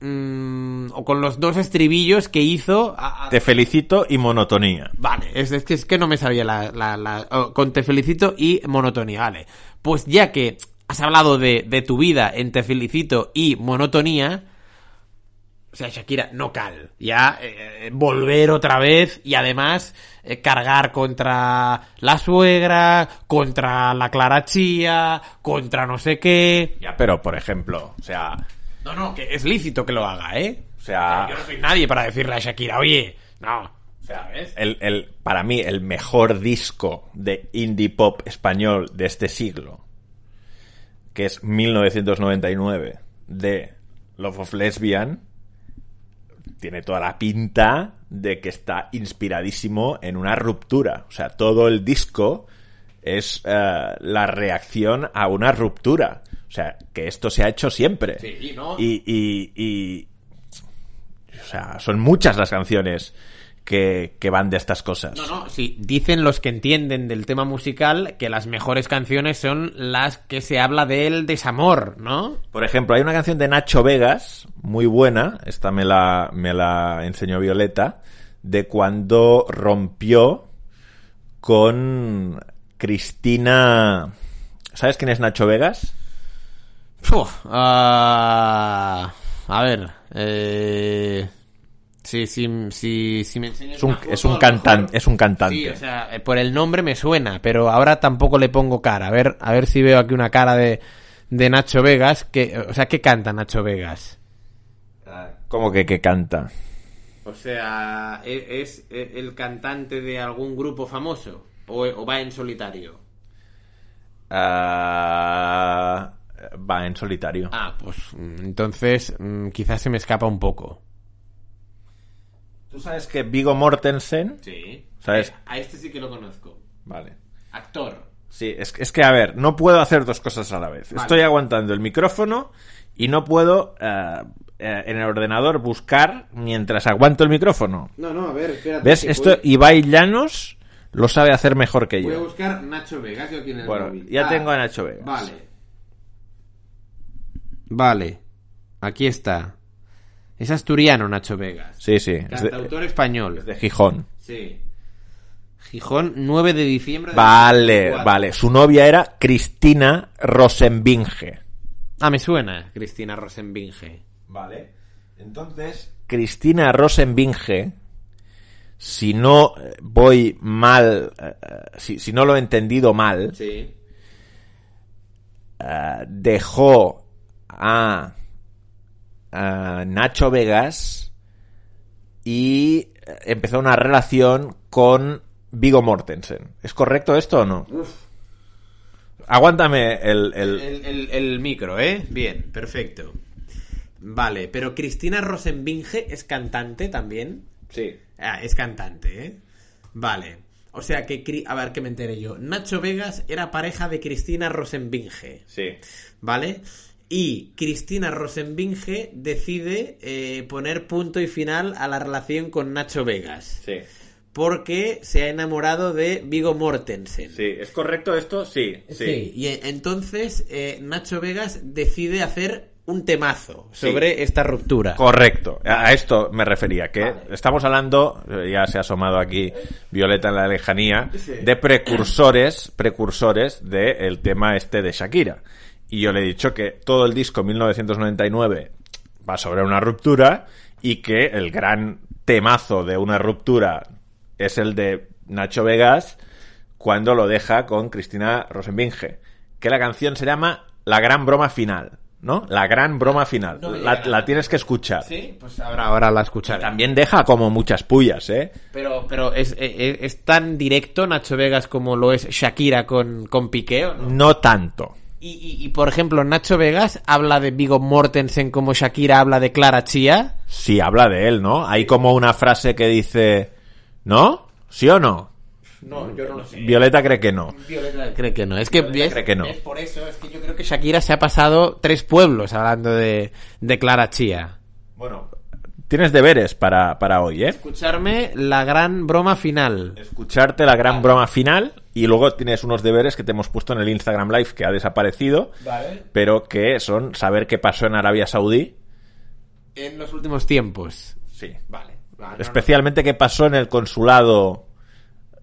mm, o con los dos estribillos que hizo a- a- Te felicito y monotonía. Vale, es, es que, es que no me sabía la, la, la- oh, con Te felicito y monotonía, vale. Pues ya que has hablado de, de tu vida en Te felicito y monotonía, o sea, Shakira, no cal. Ya eh, volver otra vez y además eh, cargar contra la suegra, contra la Clara Chía, contra no sé qué. Ya, pero por ejemplo, o sea, No, no, que es lícito que lo haga, ¿eh? o sea, Yo no soy nadie para decirle a Shakira, oye, no. ¿Sabes? el, el, para mí el mejor disco de indie pop español de este siglo, que es 1999 de Love of Lesbian, tiene toda la pinta de que está inspiradísimo en una ruptura. O sea, todo el disco es eh, la reacción a una ruptura. O sea, que esto se ha hecho siempre. Sí, ¿no? Y, y, y- o sea, son muchas las canciones que, que van de estas cosas. No, no, sí, dicen los que entienden del tema musical que las mejores canciones son las que se habla del desamor, ¿no? Por ejemplo, hay una canción de Nacho Vegas, muy buena, esta me la, me la enseñó Violeta, de cuando rompió con Cristina... ¿Sabes quién es Nacho Vegas? Uf, ah, a ver, eh, sí, sí, sí, sí me Es un, es un cantante, es un cantante. Sí, o sea, eh, por el nombre me suena, pero ahora tampoco le pongo cara. A ver, a ver si veo aquí una cara de, de Nacho Vegas. Que, o sea, ¿qué canta Nacho Vegas? ¿Cómo que, que canta? O sea, ¿e- ¿es, es el cantante de algún grupo famoso? ¿O, o va en solitario? Ah, va en solitario. Ah, pues mm, entonces mm, quizás se me escapa un poco. ¿Tú sabes que Vigo Mortensen... Sí. ¿Sabes? A este sí que lo conozco. Vale. Actor. Sí, es, es que, a ver, no puedo hacer dos cosas a la vez. Vale. Estoy aguantando el micrófono y no puedo eh, eh, en el ordenador buscar mientras aguanto el micrófono. No, no, a ver, espérate. ¿Ves? Esto voy- Ibai Llanos lo sabe hacer mejor que Voy a yo. buscar Nacho Vegas yo aquí en el Bueno, móvil. ya Ah, tengo a Nacho Vegas. Vale. Vale. Aquí está. Es asturiano Nacho Vegas. Sí, sí, es de, español. es de Gijón. Sí. Gijón, 9 de diciembre de Vale, 2004. vale. Su novia era Cristina Rosenbinge. Ah, me suena, Cristina Rosenbinge. Vale. Entonces, Cristina Rosenbinge, si no eh, voy mal, eh, eh, si, si no lo he entendido mal, Sí. dejó a, Nacho Vegas y eh, empezó una relación con Vigo Mortensen. ¿Es correcto esto o no? Aguántame el... el- El, el- el micro, ¿eh? Bien, perfecto. Vale, pero Cristina Rosenbinge es cantante también. Sí. Ah, es cantante, ¿eh? Vale. O sea que, a ver que me enteré yo. Nacho Vegas era pareja de Cristina Rosenbinge, Sí. ¿vale? Y Cristina Rosenbinge decide eh, poner punto y final a la relación con Nacho Vegas. Sí. Porque se ha enamorado de Vigo Mortensen. Sí. ¿Es correcto esto? Sí. Sí, y entonces eh, Nacho Vegas decide hacer un temazo sobre esta ruptura. Correcto, a esto me refería, que Vale. estamos hablando, eh, ya se ha asomado aquí Violeta en la lejanía, Sí. de precursores, precursores del tema este de Shakira. Y yo le he dicho que todo el disco 1999 va sobre una ruptura y que el gran temazo de una ruptura es el de Nacho Vegas cuando lo deja con Cristina Rosenbinge. Que la canción se llama La gran broma final, ¿no? La gran broma final. No me la, tienes que escuchar. Sí, pues ahora, ahora la escucharé. También deja como muchas pullas, ¿eh? Pero, pero ¿es, es, es tan directo Nacho Vegas como lo es Shakira con, con Piqué, ¿o no? No tanto. Y, y, y, por ejemplo, Nacho Vegas habla de Vigo Mortensen como Shakira habla de Clara Chía. Sí, habla de él, ¿no? Hay como una frase que dice, ¿no? ¿Sí o no? No, yo no lo sé. Violeta cree que no. Violeta cree que no. Es que, ¿ves? cree que no. ¿ves? por eso es que yo creo que Shakira se ha pasado tres pueblos hablando de, de Clara Chía. Bueno, tienes deberes para, para hoy, ¿eh? Escucharme la gran broma final. Escucharte la gran broma final y luego tienes unos deberes que te hemos puesto en el Instagram Live que ha desaparecido, Vale. pero que son saber qué pasó en Arabia Saudí. En los últimos tiempos. Sí. Vale. Vale, no, Especialmente qué pasó en el consulado.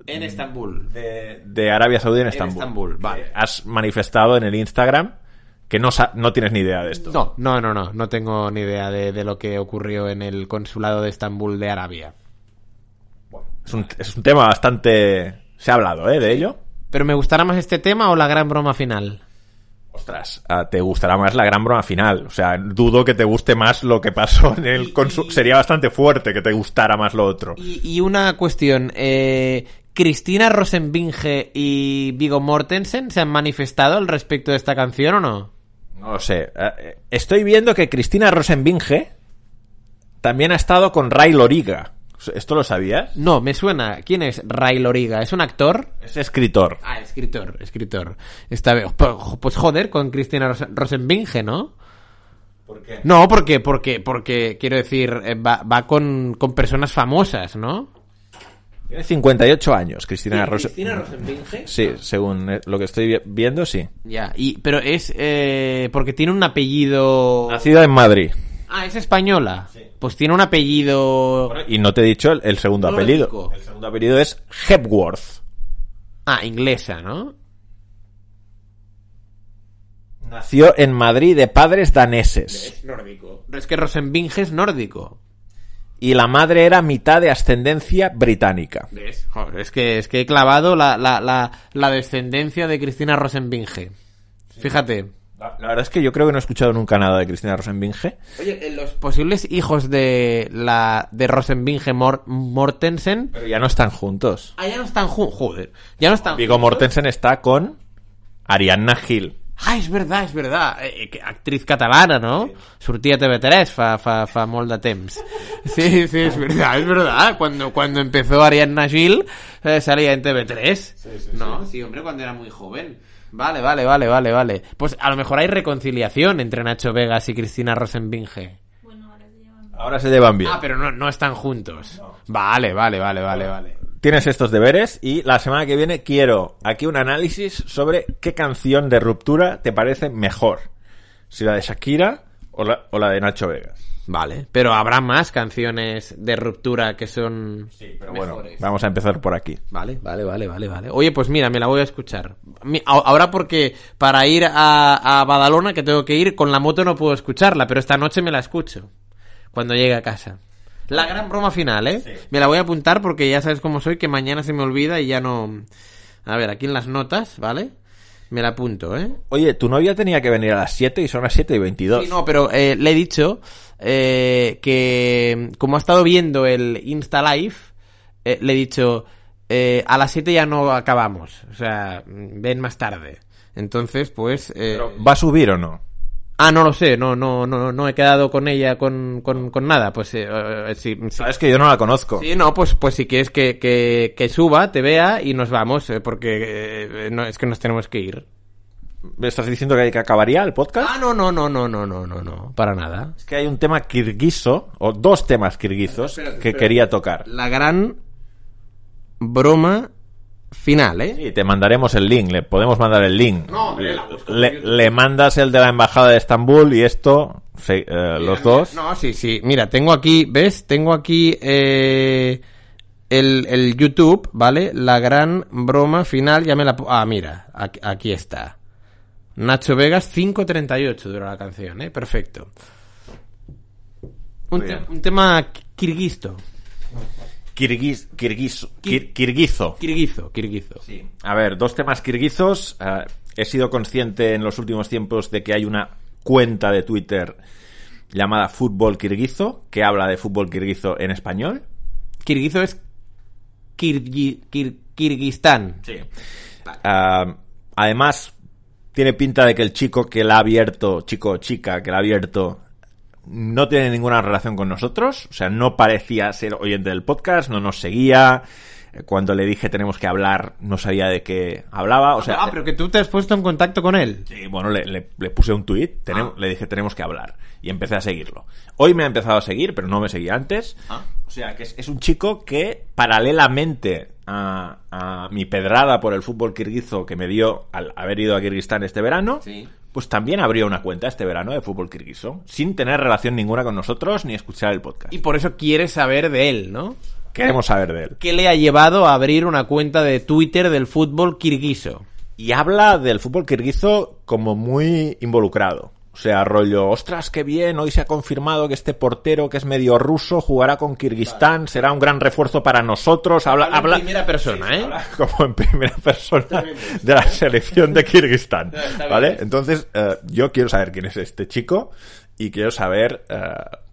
En Estambul. de, de Arabia Saudí en Estambul. Estambul, vale. Has manifestado en el Instagram que no, no tienes ni idea de esto. No, no, no, no. No tengo ni idea de, de lo que ocurrió en el consulado de Estambul de Arabia. Es un, es un tema bastante... Se ha hablado, ¿eh? De ello. ¿Pero me gustará más este tema o la gran broma final? Ostras, ah, te gustará más la gran broma final. O sea, dudo que te guste más lo que pasó en el Y- consu- y- Sería bastante fuerte que te gustara más lo otro. Y, y una cuestión. Eh, ¿Cristina Rosenbinge y Vigo Mortensen se han manifestado al respecto de esta canción o no? No lo sé. Eh, Estoy viendo que Cristina Rosenbinge también ha estado con Ray Loriga. ¿Esto lo sabías? No, me suena. ¿Quién es Ray Loriga? ¿Es un actor? Es escritor. Ah, escritor, escritor. Está bien. Pues, pues joder, con Cristina Ros- Rosenbinge, ¿no? ¿Por qué? No, porque, porque, porque, quiero decir, eh, va, va con, con personas famosas, ¿no? Tiene 58 años, Cristina Rosen. Cristina Rosenbinge. Sí, según eh, lo que estoy vi- viendo, sí. Ya, y, pero es eh, porque tiene un apellido... Nacida en Madrid. Ah, es española. Pues tiene un apellido... Y no te he dicho el, el segundo apellido. El segundo apellido es Hepworth. Ah, inglesa, ¿no? Nació en Madrid de padres daneses. nórdico. Es que Rosenbinge es nórdico. Y la madre era mitad de ascendencia británica. ¿Ves? Joder, es que, es que he clavado la, la, la, la descendencia de Cristina Rosenbinge. Fíjate. La la verdad es que yo creo que no he escuchado nunca nada de Cristina Rosenbinge. Oye, los posibles hijos de la de Rosenbinge Mor- Mortensen. Pero ya no están juntos. Ah, ya no están juntos. Joder. Ya no están Vigo. Mortensen está con Ariadna Gil. Ah, és verdad, és verdad. Eh, que actriz catalana, no? Sortia a TV3 fa, fa, fa molt de temps. Sí, sí, es verdad, es verdad. Cuando, cuando empezó Ariadna Gil, eh, salía en TV3. no, sí, hombre, cuando era muy joven. Vale, vale, vale, vale, vale. Pues a lo mejor hay reconciliación entre Nacho Vegas y Cristina Rosenbinge. Bueno, ahora se llaman. Ahora se llevan bien. Ah, pero no, no están juntos. Vale, vale, vale, vale, vale. Tienes estos deberes y la semana que viene quiero aquí un análisis sobre qué canción de ruptura te parece mejor. Si la de Shakira o la, o la de Nacho Vegas. Vale, pero habrá más canciones de ruptura que son Pero bueno, vamos a empezar por aquí. Vale, vale, vale, vale, vale. Oye, pues mira, me la voy a escuchar. Ahora porque para ir a, a Badalona, que tengo que ir, con la moto no puedo escucharla, pero esta noche me la escucho. Cuando llegue a casa. La gran broma final, ¿eh? Me la voy a apuntar porque ya sabes cómo soy, que mañana se me olvida y ya no... A ver, aquí en las notas, ¿vale? Me la apunto, ¿eh? Oye, tu novia tenía que venir a las 7 y son las 7 y 22. Sí, no, pero eh, le he dicho eh, que como ha estado viendo el Insta Live, eh, le he dicho eh, a las 7 ya no acabamos, o sea, ven más tarde. Entonces, pues... ¿Va a subir o no? Ah, no lo sé, no, no, no, no he quedado con ella con, con, con nada, pues eh, eh, sí, sí. Sabes que yo no la conozco. Sí, no, pues, pues si quieres que, que, que suba, te vea y nos vamos, eh, porque eh, no, es que nos tenemos que ir. ¿Me estás diciendo que, que acabaría el podcast? Ah, no, no, no, no, no, no, no, no, para nada. Es que hay un tema kirguizo, o dos temas kirguizos, Espérate, que espérate. quería tocar. La gran broma final, ¿eh? Sí, te mandaremos el link, le podemos mandar el link. No, le, YouTube. le mandas el de la embajada de Estambul y esto, eh, los dos. No, sí, sí. Mira, tengo aquí, ¿ves? Tengo aquí eh, el, el YouTube, ¿vale? La gran broma final, ya me la... pu- Ah, mira, aquí, aquí está. Nacho Vegas, 5.38 dura la canción, ¿eh? Perfecto. Un, te- un tema kirguisto. Kirguiz, kirguizo, kir- kirguizo. Kirguizo, kirguizo. Sí. A ver, dos temas kirguizos. Eh, he sido consciente en los últimos tiempos de que hay una cuenta de Twitter llamada Fútbol Kirguizo, que habla de fútbol kirguizo en español. Kirguizo es Kirgi- Kir- Kirguistán. Sí. Ah, además, tiene pinta de que el chico que la ha abierto, chico o chica que la ha abierto, no tiene ninguna relación con nosotros. O sea, no parecía ser oyente del podcast, no nos seguía. Eh, Cuando le dije tenemos que hablar, no sabía de qué hablaba. O sea, ah, pero que tú te has puesto en contacto con él. Sí, bueno, le, le- le puse un tuit, tenem- le dije tenemos que hablar y empecé a seguirlo. Hoy me ha empezado a seguir, pero no me seguía antes. O sea, que es, es un chico que paralelamente a, a mi pedrada por el fútbol kirguizo que me dio al haber ido a Kirguistán este verano, Sí. Pues también abrió una cuenta este verano de fútbol kirguizo, sin tener relación ninguna con nosotros ni escuchar el podcast. Y por eso quieres saber de él, ¿no? Queremos saber de él. ¿Qué le ha llevado a abrir una cuenta de Twitter del fútbol kirguiso? Y habla del fútbol kirguizo como muy involucrado. O sea, rollo, ostras, qué bien, hoy se ha confirmado que este portero que es medio ruso jugará con Kirguistán, será un gran refuerzo para nosotros. Habla, Habla en primera persona, ¿eh? habla como en primera persona de la selección de Kirguistán. Bien. ¿Vale? Entonces, eh, yo quiero saber quién es este chico y quiero saber eh,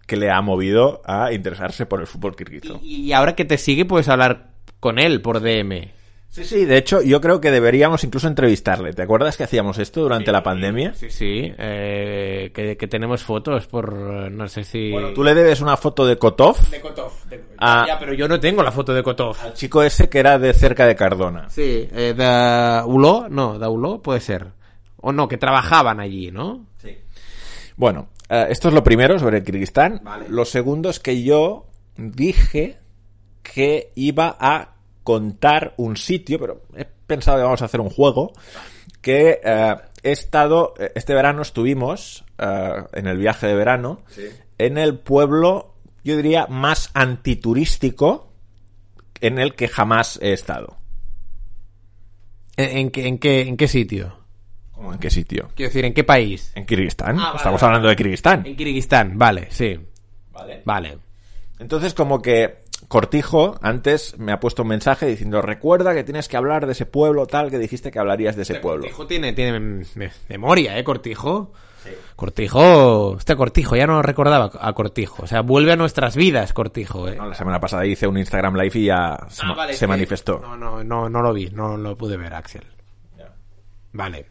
qué le ha movido a interesarse por el fútbol kirguizo. Y, y ahora que te sigue puedes hablar con él por DM. Sí, sí, de hecho, yo creo que deberíamos incluso entrevistarle. ¿Te acuerdas que hacíamos esto durante la pandemia? Sí, sí. eh, que, que tenemos fotos por... No sé si... Bueno, tú le debes una foto de Kotov De Kotov. de- Ah. Ya, pero yo no tengo la foto de Kotov. al chico ese que era de cerca de Cardona. Sí, eh, de Uló, no, de Uló puede ser. O no, que trabajaban allí, ¿no? Bueno, eh, esto es lo primero sobre Kirguistán. Vale. Lo segundo es que yo dije que iba a contar un sitio, pero he pensado que vamos a hacer un juego que eh, he estado, eh, este verano estuvimos eh, en el viaje de verano en el pueblo, yo diría, más antiturístico en el que jamás he estado. ¿En, en qué, en, qué, ¿En qué sitio? ¿Cómo en qué sitio? Quiero decir, ¿en qué país? En Kirguistán. Ah, vale, Estamos vale. hablando de Kirguistán. En Kirguistán, vale, sí. Vale. Vale. Entonces, como que Cortijo antes me ha puesto un mensaje diciendo, recuerda que tienes que hablar de ese pueblo tal que dijiste que hablarías de ese pueblo. Cortijo tiene, tiene mem- me- memoria, ¿eh? Cortijo. Cortijo, este Cortijo, ya no recordaba a Cortijo. O sea, vuelve a nuestras vidas, Cortijo, ¿eh? No, la semana pasada hice un Instagram Live y ya se, Ah, vale, se manifestó. No, no, no, no lo vi, no lo pude ver, Axel. Vale.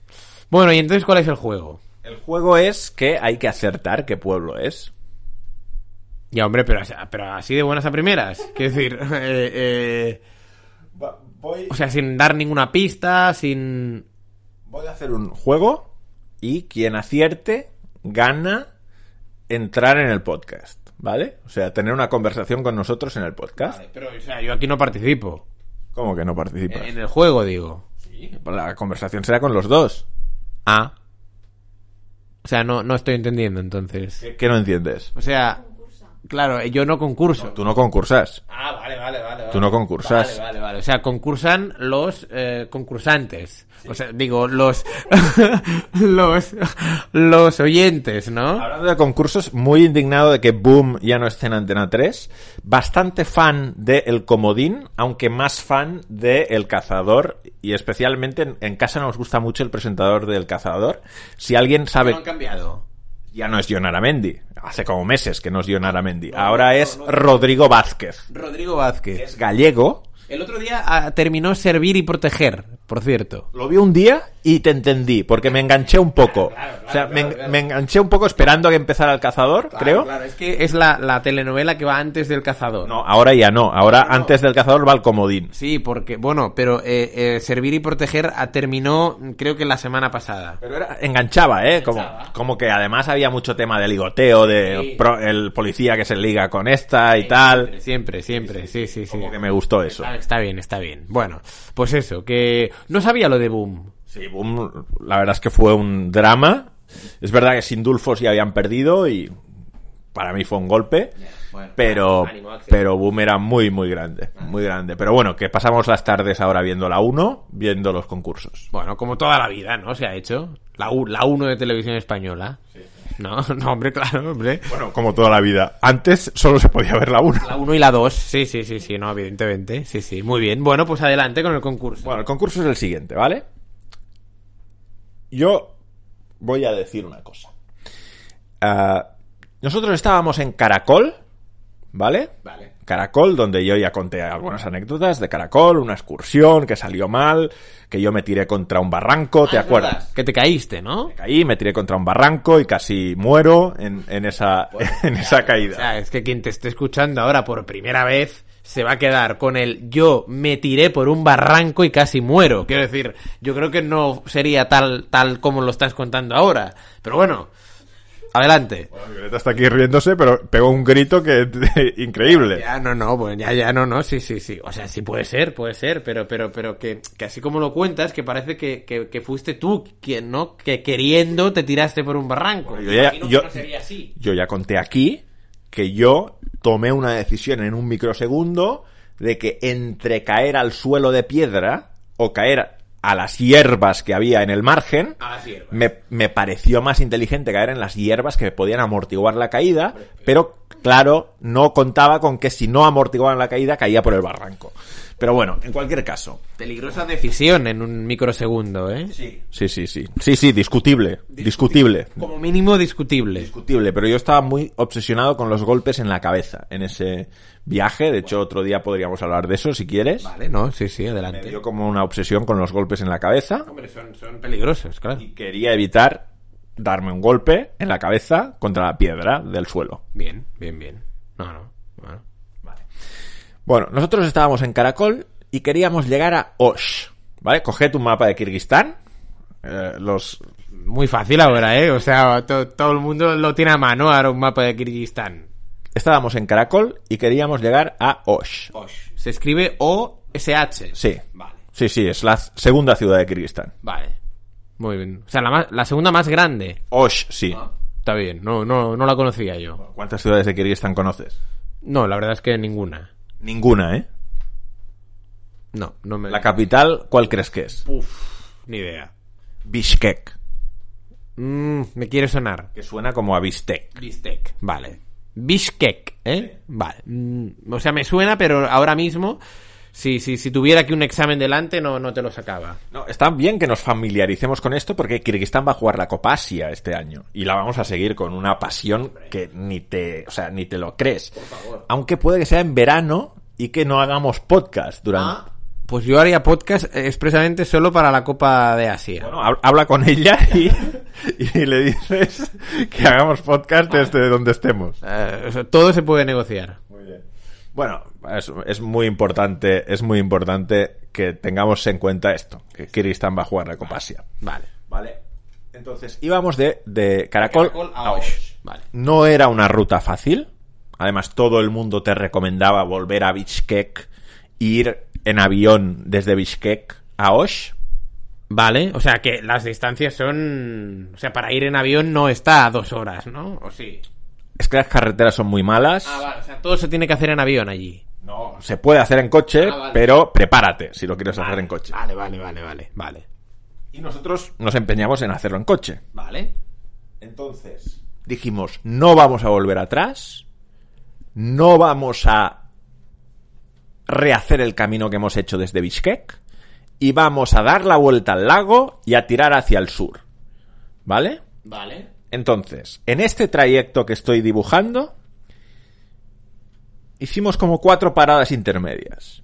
Bueno, y entonces, ¿cuál es el juego? El juego es que hay que acertar qué pueblo es. Ya, hombre, pero, pero así de buenas a primeras. Quiero decir, eh, eh, Voy, o sea, sin dar ninguna pista, sin... voy a hacer un juego y quien acierte gana entrar en el podcast, ¿vale? O sea, tener una conversación con nosotros en el podcast. pero, o sea, yo aquí no participo. ¿Cómo que no participas? En el juego, digo. Pues La conversación será con los dos. Ah. O sea, no, no estoy entendiendo, entonces. ¿Qué, qué no entiendes? O sea, claro, yo no concurso. Tú no concursas. Ah, vale, vale, vale. Tú no concursas. Vale, vale, vale. O sea, concursan los eh, concursantes. O sea, digo, los, los, los oyentes, ¿no? Hablando de concursos, muy indignado de que Boom ya no esté en Antena 3. Bastante fan de El Comodín, aunque más fan de El Cazador. Y especialmente en, en casa nos gusta mucho el presentador del Cazador. Si alguien sabe, No han cambiado. Ya no es John Aramendi. Hace como meses que no es John Aramendi. Ahora es Rodrigo Vázquez. Rodrigo Vázquez. Es gallego. El otro día ah, terminó Servir y Proteger, por cierto. Lo vi un día y te entendí, porque me enganché un poco. o sea, me, me enganché un poco esperando a que empezara el cazador, creo. Claro, es que es la, la telenovela que va antes del cazador. No, ahora ya no. Ahora antes del cazador va el comodín. Sí, porque, bueno, pero eh, eh, Servir y Proteger ah, terminó, creo que la semana pasada. Pero era, enganchaba, ¿eh? Como, Enganchaba. como que además había mucho tema de ligoteo, de Sí. pro- el policía que se liga con esta y tal. Siempre, siempre, sí, sí, sí. Como que me gustó eso. Está bien, está bien. Bueno, pues eso, que no sabía lo de Boom. Sí, boom, la verdad es que fue un drama. Es verdad que sin Dulfos ya habían perdido y para mí fue un golpe. bueno, pero, ánimo, pero Boom era muy, muy grande. Muy grande. Pero bueno, que pasamos las tardes ahora viendo la 1, viendo los concursos. Bueno, como toda la vida, ¿no? Se ha hecho. La, U- la 1 de televisión española. No, no, hombre, claro, hombre. Bueno, como toda la vida. Antes solo se podía ver la 1. La 1 y la 2. Sí, sí, sí, sí, no, evidentemente. Sí, sí. Muy bien. Bueno, pues adelante con el concurso. Bueno, el concurso es el siguiente, ¿vale? Yo voy a decir una cosa. Ah, nosotros estábamos en Caracol, ¿vale? Vale. Caracol, donde yo ya conté algunas anécdotas de Caracol, una excursión que salió mal, que yo me tiré contra un barranco, ¿te Ah, acuerdas? verdad, Que te caíste, ¿no? Caí, me tiré contra un barranco y casi muero en, en esa, en esa O caída. sea, es que quien te esté escuchando ahora por primera vez se va a quedar con el yo me tiré por un barranco y casi muero. Quiero decir, yo creo que no sería tal, tal como lo estás contando ahora. Pero bueno, adelante. Violeta está aquí riéndose, pero pegó un grito que increíble. Ya, no, no, pues ya, ya, no, no, sí, sí, sí. O sea, sí puede ser, puede ser, pero, pero, pero que, que así como lo cuentas, que parece que, que, que fuiste tú quien, ¿no? Que queriendo te tiraste por un barranco. Yo ya- Imagino que yo- no sería así. Yo ya conté aquí que yo tomé una decisión en un microsegundo de que entre caer al suelo de piedra o caer a las hierbas que había en el margen, A las hierbas. me, me pareció más inteligente caer en las hierbas que podían amortiguar la caída, pero claro, no contaba con que si no amortiguaban la caída, caía por el barranco. Pero bueno, en cualquier caso. Peligrosa decisión en un microsegundo, ¿eh? Sí, sí, sí. Sí, sí, discutible. Discutible. Como mínimo discutible. discutible, pero yo estaba muy obsesionado con los golpes en la cabeza en ese viaje. De hecho, otro día podríamos hablar de eso si quieres. Vale, no, sí, sí, Me adelante. dio como una obsesión con los golpes en la cabeza Hombre, son, son peligrosos, claro. y quería evitar darme un golpe en la cabeza contra la piedra del suelo. Bien, bien, bien. No, no. Bueno. Nosotros estábamos en Caracol y queríamos llegar a Osh. ¿Vale? Coged un mapa de Kirguistán. eh, los Muy fácil ahora, ¿eh? O sea, to- todo el mundo lo tiene a mano ahora un mapa de Kirguistán. estábamos en Caracol y queríamos llegar a Osh. Se escribe O SH. Sí. Vale. Sí, sí, es la segunda ciudad de Kirguistán. Vale. Muy bien. O sea, la, más- la segunda más grande. Osh, sí. Está bien. No, no, no la conocía yo. ¿Cuántas ciudades de Kirguistán conoces? No, la verdad es que ninguna. Ninguna, ¿eh? No, no me... La capital, ¿cuál crees que es? Ni idea. Bishkek, Mm, me quiere sonar. que suena como a bistec. Bistec. Vale. Bishkek, ¿eh? Vale. Mm, o sea, me suena, pero ahora mismo, si, si, si tuviera aquí un examen delante, no, no te lo sacaba. No, está bien que nos familiaricemos con esto porque Kirguistán va a jugar la Copa Asia este año y la vamos a seguir con una pasión que ni te, o sea, ni te lo crees. Aunque puede que sea en verano y que no hagamos podcast durante. Pues yo haría podcast expresamente solo para la Copa de Asia. Bueno, habla con ella y, y le dices que hagamos podcast desde donde estemos. Eh, todo se puede negociar. Bueno, es, es muy importante, es muy importante que tengamos en cuenta esto, que Kirguistán va a jugar la Copa Asia. Vale. Vale. Entonces, íbamos de, de Caracol, a Osh. Vale. No era una ruta fácil. Además, todo el mundo te recomendaba volver a Bishkek, ir en avión desde Bishkek a Osh. Vale, o sea que las distancias son... O sea, para ir en avión no está a dos horas, ¿no? ¿O sí? Es que las carreteras son muy malas. Ah, vale, o sea, todo se tiene que hacer en avión allí. No, se puede hacer en coche, Ah, vale. pero prepárate si lo quieres hacer en coche. Vale, vale, vale, vale, vale. Y nosotros nos empeñamos en hacerlo en coche. Vale. Entonces, dijimos, no vamos a volver atrás, no vamos a rehacer el camino que hemos hecho desde Bishkek y vamos a dar la vuelta al lago y a tirar hacia el sur. ¿Vale? Vale. Entonces, en este trayecto que estoy dibujando, hicimos como cuatro paradas intermedias.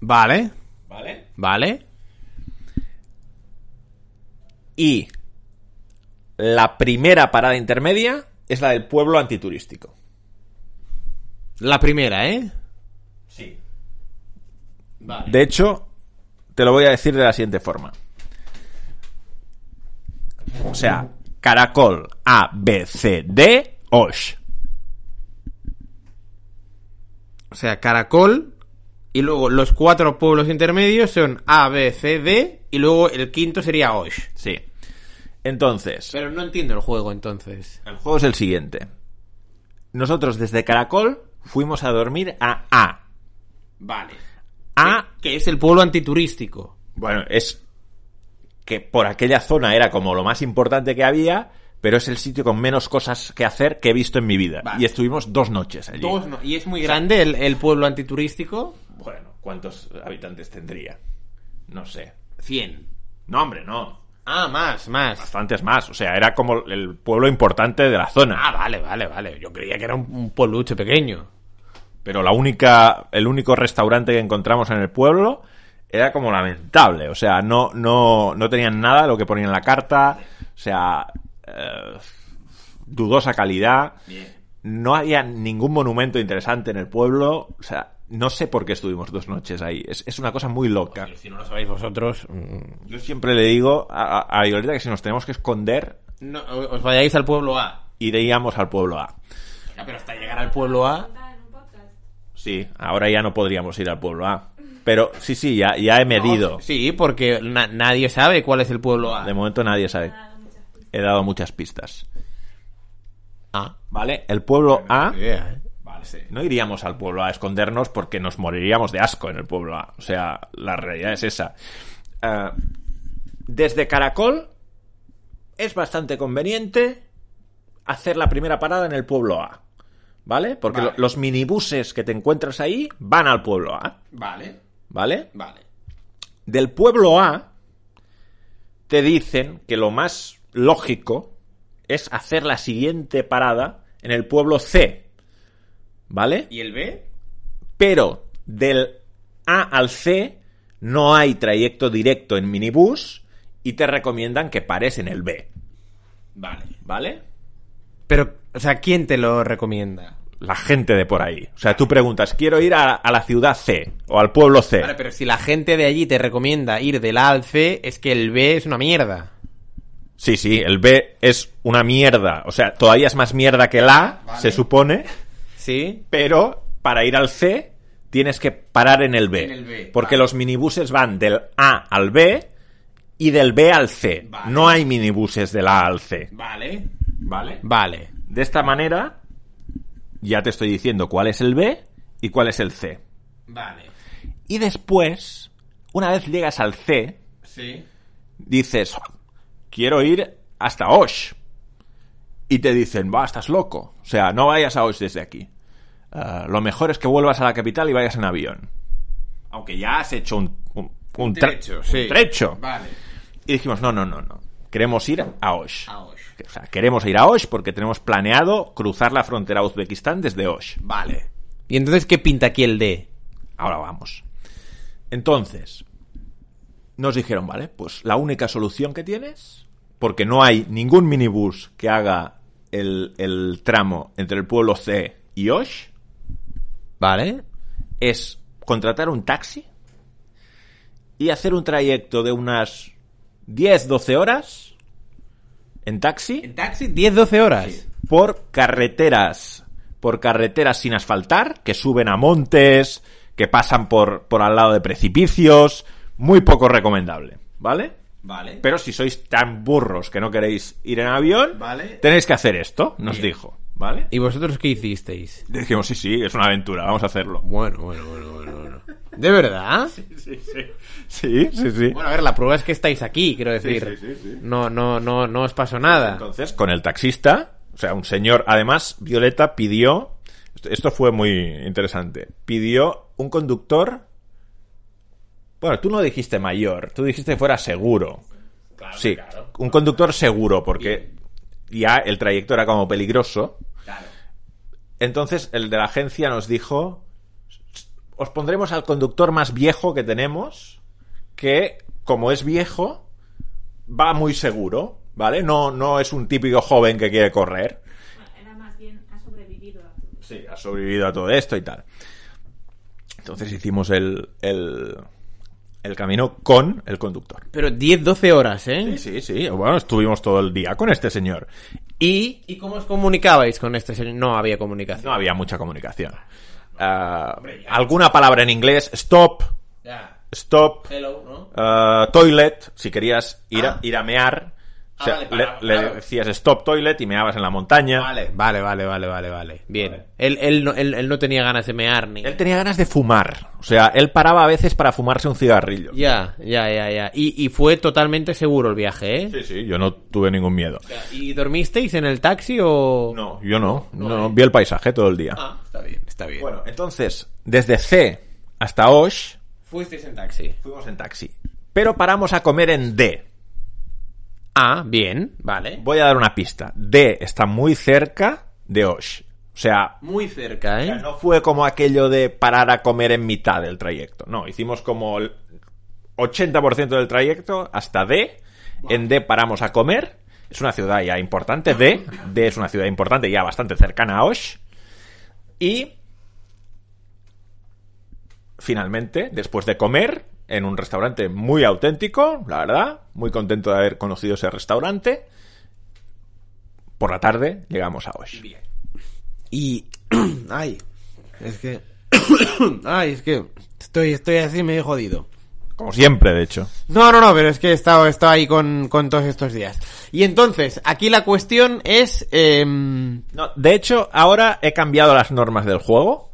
Vale. ¿Vale? Vale. Y la primera parada intermedia es la del pueblo antiturístico. La primera, ¿eh? Sí. Vale. De hecho, te lo voy a decir de la siguiente forma. O sea, caracol A, B, C, D, Osh. O sea, Caracol y luego los cuatro pueblos intermedios son A, B, C, D y luego el quinto sería Osh. Sí. Entonces, Pero no entiendo el juego entonces. el juego es el siguiente. Nosotros desde Caracol fuimos a dormir a A. Vale. A, Que es el pueblo antiturístico. bueno, es que por aquella zona era como lo más importante que había, pero es el sitio con menos cosas que hacer que he visto en mi vida. Vale. Y estuvimos dos noches allí. Dos no- Y es muy grande el, el pueblo antiturístico. Bueno, ¿cuántos habitantes tendría? No sé. 100. No, hombre, no. Ah, más, más. Bastantes más. O sea, era como el pueblo importante de la zona. Ah, vale, vale, vale. Yo creía que era un, un pueblucho pequeño. Pero la única, el único restaurante que encontramos en el pueblo era como lamentable. O sea, no, no, no tenían nada de lo que ponía en la carta. O sea, eh, dudosa calidad. No había ningún monumento interesante en el pueblo. O sea, no sé por qué estuvimos dos noches ahí. Es, es una cosa muy loca. Si no lo sabéis vosotros, mm, Yo siempre le digo a, a, a Violeta que si nos tenemos que esconder, no, os vayáis al pueblo A. iríamos al pueblo A. Ya, pero hasta llegar al pueblo A. Sí, ahora ya no podríamos ir al pueblo A. Pero sí, sí, ya, ya he medido. Sí, porque na- nadie sabe cuál es el pueblo A. De momento nadie sabe. He dado muchas pistas. Ah. ¿Vale? El pueblo A. Idea, ¿eh? Vale, sí. No iríamos al pueblo A a escondernos porque nos moriríamos de asco en el pueblo A. O sea, la realidad es esa. Eh, desde Caracol es bastante conveniente hacer la primera parada en el pueblo A. ¿Vale? Porque Vale. los minibuses que te encuentras ahí van al pueblo A. Vale, ¿Vale? vale. Del pueblo A te dicen que lo más lógico es hacer la siguiente parada en el pueblo C. ¿Vale? ¿Y el B? Pero del A al C no hay trayecto directo en minibús y te recomiendan que pares en el B. Vale. ¿Vale? Pero, o sea, ¿quién te lo recomienda? La gente de por ahí. O sea, tú preguntas, quiero ir a, a la ciudad C o al pueblo C. Vale, pero si la gente de allí te recomienda ir del A al C, es que el B es una mierda. Sí, sí, el B es una mierda. O sea, todavía es más mierda que el A, Vale. se supone. ¿Sí? Pero para ir al C tienes que parar en el B. En el B, porque vale. los minibuses van del A al B y del B al C. Vale. No hay minibuses del A al C. Vale. ¿Vale? Vale. De esta manera, ya te estoy diciendo cuál es el B y cuál es el C. Vale. Y después, una vez llegas al C, Sí. dices, quiero ir hasta Osh. Y te dicen, va, estás loco. O sea, no vayas a Osh desde aquí. Ah, lo mejor es que vuelvas a la capital y vayas en avión. Aunque ya has hecho un, un, un tre- trecho, sí. un trecho. Vale. Y dijimos, no, no, no, no. Queremos ir a Osh. A Osh. O sea, queremos ir a Osh porque tenemos planeado cruzar la frontera a Uzbekistán desde Osh. Vale. ¿Y entonces qué pinta aquí el D? Ahora vamos. Entonces, nos dijeron, vale, pues la única solución que tienes, porque no hay ningún minibús que haga el, el tramo entre el pueblo C y Osh, Vale. es contratar un taxi y hacer un trayecto de unas 10-12 horas en taxi En taxi 10-12 horas. por carreteras, por carreteras sin asfaltar, que suben a montes, que pasan por, por al lado de precipicios, muy poco recomendable, ¿vale? Vale. Pero si sois tan burros que no queréis ir en avión, Vale. tenéis que hacer esto, nos Bien. dijo, ¿vale? ¿Y vosotros qué hicisteis? Dijimos, sí, sí, es una aventura, vamos a hacerlo. Bueno, bueno, bueno, bueno. ¿De verdad? Sí, sí, sí, sí, sí. Bueno, a ver, la prueba es que estáis aquí, quiero decir. sí, sí, sí. No, no, no, no os pasó nada. Entonces, con el taxista, o sea, un señor, además, Violeta pidió, esto- fue muy interesante, pidió un conductor, bueno, tú no dijiste mayor, tú dijiste que fuera seguro. sí, un conductor seguro, porque ya el trayecto era como peligroso. Entonces, el de la agencia nos dijo, os pondremos al conductor más viejo que tenemos, que como es viejo, va muy seguro, ¿vale? No, no es un típico joven que quiere correr. Era más bien, ha sobrevivido a todo. Sí, ha sobrevivido a todo esto y tal. Entonces hicimos el, el, el camino con el conductor. Pero 10-12 horas, ¿eh? Sí, sí, sí. Bueno, estuvimos todo el día con este señor. Y ¿Y cómo os comunicabais con este señor? No había comunicación. no había mucha comunicación. Ah, alguna palabra en inglés, stop, Ya. stop, Hello, ¿no? ah, toilet, si querías ir, Ah. a, ir a mear. O sea, vale, le, para- le claro. decías stop toilet y meabas en la montaña. Vale, vale, vale, vale, vale, vale. Bien. Vale. Él, él, no, él, él no tenía ganas de mear ni... Él tenía ganas de fumar. O sea, él paraba a veces para fumarse un cigarrillo. Ya, ya, ya, ya. Y, y fue totalmente seguro el viaje, ¿eh? Sí, sí, yo no tuve ningún miedo. ¿Y dormisteis en el taxi o...? No, yo no. No, No, eh. vi el paisaje todo el día. Ah, está bien, está bien. Bueno, entonces, desde C hasta Osh, fuisteis en taxi. fuimos en taxi. Pero paramos a comer en D. Ah, bien, vale. Voy a dar una pista. D está muy cerca de Osh. O sea, Muy cerca, o sea, ¿eh? no fue como aquello de parar a comer en mitad del trayecto. No, hicimos como el 80% del trayecto hasta D. En D paramos a comer. Es una ciudad ya importante. D. D es una ciudad importante ya bastante cercana a Osh. Y finalmente, después de comer en un restaurante muy auténtico, la verdad, muy contento de haber conocido ese restaurante. Por la tarde llegamos a Osh. Y... Ay, es que... Ay, es que estoy, estoy así medio jodido. Como siempre, de hecho. No, no, no, pero es que he estado, he estado ahí con, con todos estos días. Y entonces, aquí la cuestión es... em, No, de hecho, ahora he cambiado las normas del juego.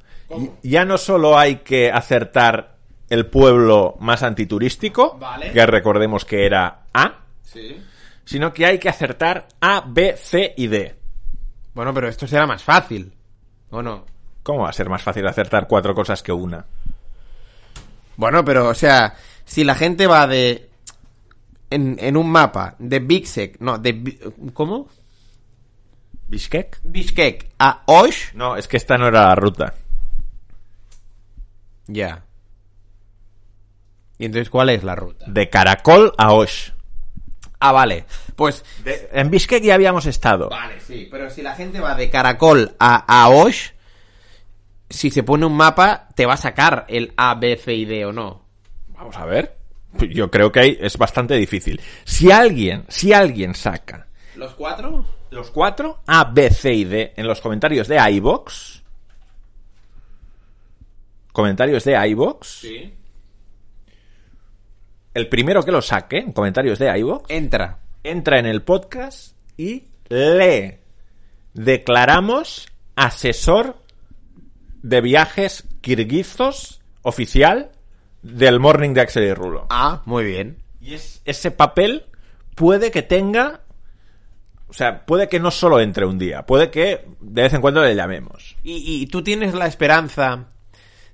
Ya no solo hay que acertar el pueblo más antiturístico, Vale. que recordemos que era A, Sí. sino que hay que acertar A, B, C y D. Bueno, pero esto será más fácil. ¿O no? ¿Cómo va a ser más fácil acertar cuatro cosas que una? Bueno, pero, o sea, si la gente va de... En, en un mapa de Bishkek, no, de... ¿Cómo? ¿Bishkek? Bishkek a Osh. No, es que esta no era la ruta. Ya. ¿Y entonces cuál es la ruta? De Caracol a Osh. Ah, vale. Pues... De- en Bishkek ya habíamos estado. Vale, sí, pero si la gente va de Caracol a, a Osh, si se pone un mapa, te va a sacar el A, B, C y D o no. Vamos a ver. Yo creo que ahí es bastante difícil. Si alguien, si alguien saca ¿Los cuatro? los cuatro, A, B, C y D, en los comentarios de iVox, comentarios de iVoox. El primero que lo saque en comentarios de iVoox Entra. entra en el podcast y le declaramos asesor de viajes kirguizos oficial del Morning de Axel y Rulo. Ah, muy bien. Y es- ese papel puede que tenga. O sea, puede que no solo entre un día, puede que de vez en cuando le llamemos. ¿Y, y tú tienes la esperanza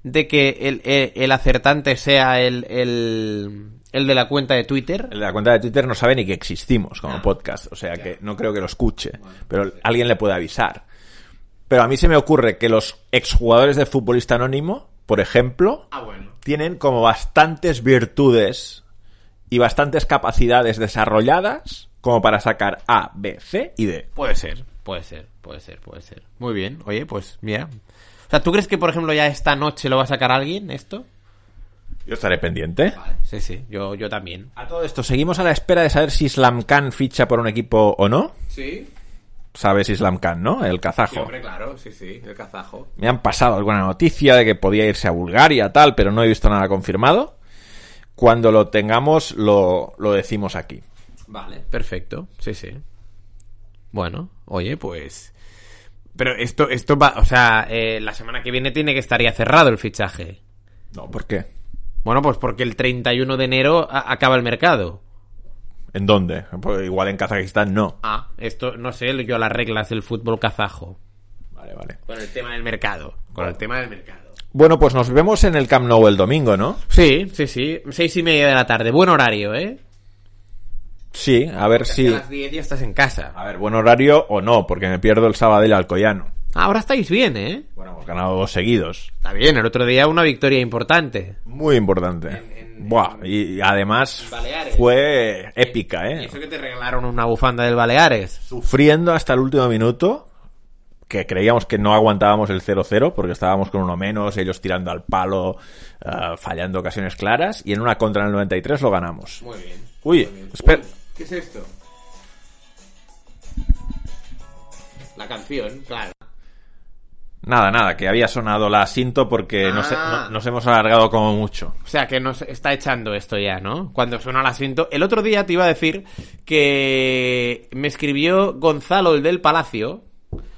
de que el, el- el acertante sea el, el, el de la cuenta de Twitter? El de la cuenta de Twitter no sabe ni que existimos como Ah. podcast, o sea que no creo que lo escuche, pero alguien le puede avisar. Pero a mí se me ocurre que los exjugadores de futbolista anónimo, por ejemplo, Ah, bueno. tienen como bastantes virtudes y bastantes capacidades desarrolladas como para sacar A, B, C y D. Puede ser, puede ser, puede ser, puede ser. Muy bien. Oye, pues mira. O sea, ¿tú crees que, por ejemplo, ya esta noche lo va a sacar alguien esto? Yo estaré pendiente. Sí, sí, yo, yo también. A todo esto, seguimos a la espera de saber si Islam Khan ficha por un equipo o no. Sí. Sabes Islam Khan, ¿no? El kazajo. claro, sí, sí, el kazajo. Me han pasado alguna noticia de que podía irse a Bulgaria, tal, pero no he visto nada confirmado. Cuando lo tengamos, lo, lo decimos aquí. Vale. Perfecto, sí, sí. Bueno, oye, pues... Pero esto, esto va, o sea, eh, la semana que viene tiene que estar ya cerrado el fichaje. No, ¿por qué? Bueno, pues porque el 31 de enero acaba el mercado. ¿En dónde? Pues igual en Kazajistán no. Ah, esto no sé yo las reglas del fútbol kazajo. Vale, vale. Con el tema del mercado. Con el tema del mercado. Bueno, pues nos vemos en el Camp Nou el domingo, ¿no? Sí, sí, sí. Seis y media de la tarde. Buen horario, ¿eh? Sí, a ver Porque si... A las 10 ya estás en casa. A ver, buen horario o no, porque me pierdo el Sabadell Alcoyano. Ahora estáis bien, ¿eh? Bueno, hemos ganado dos seguidos. Está bien, el otro día una victoria importante. Muy importante. En- en- Buah, y, y además Baleares. fue épica, Y ¿eh? eso que te regalaron una bufanda del Baleares. Sufriendo hasta el último minuto, que creíamos que no aguantábamos el 0-0 porque estábamos con uno menos, ellos tirando al palo, ah, fallando ocasiones claras, y en una contra en el 93 lo ganamos. Muy bien. Uy, espera. ¿Qué es esto? La canción, claro. Nada, nada, que había sonado la cinto porque nos, Ah. no- nos hemos alargado como mucho. O sea, que nos está echando esto ya, ¿no? Cuando suena el asiento. El otro día te iba a decir que me escribió Gonzalo, el del Palacio,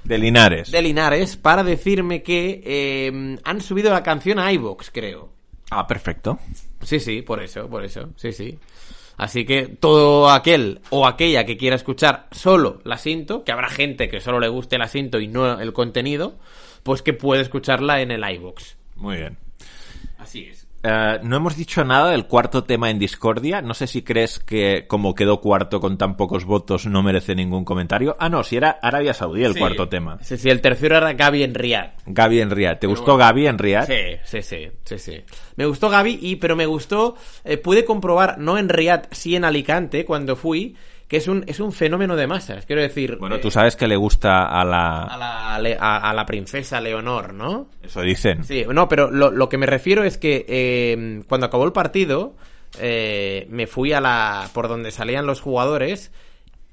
De Linares. de Linares, para decirme que eh, han subido la canción a iVoox, creo. Ah, perfecto. Sí, sí, por eso, por eso, sí, sí. Así que todo aquel o aquella que quiera escuchar solo la cinto, que habrá gente que solo le guste el asiento y no el contenido, pues que puede escucharla en el iVoox. Muy bien. Así es. Eh, no hemos dicho nada del cuarto tema en Discordia. No sé si crees que como quedó cuarto con tan pocos votos no merece ningún comentario. Ah, no, si era Arabia Saudí el cuarto tema. Sí, sí, el tercero era Gaby en Riyadh. Gaby en Riyadh. ¿Te gustó bueno. Gaby en Riyadh? Sí, sí, sí, sí, sí. Me gustó Gaby, y, pero me gustó, eh, pude comprobar, no en Riyadh, sí en Alicante, cuando fui, que es un, es un fenómeno de masas. Quiero decir, Bueno, eh, tú sabes que le gusta a a la... la, le- a- a la princesa Leonor, ¿no? Eso dicen. Sí, no, pero lo, lo que me refiero es que eh, cuando acabó el partido, eh, me fui a la. por donde salían los jugadores,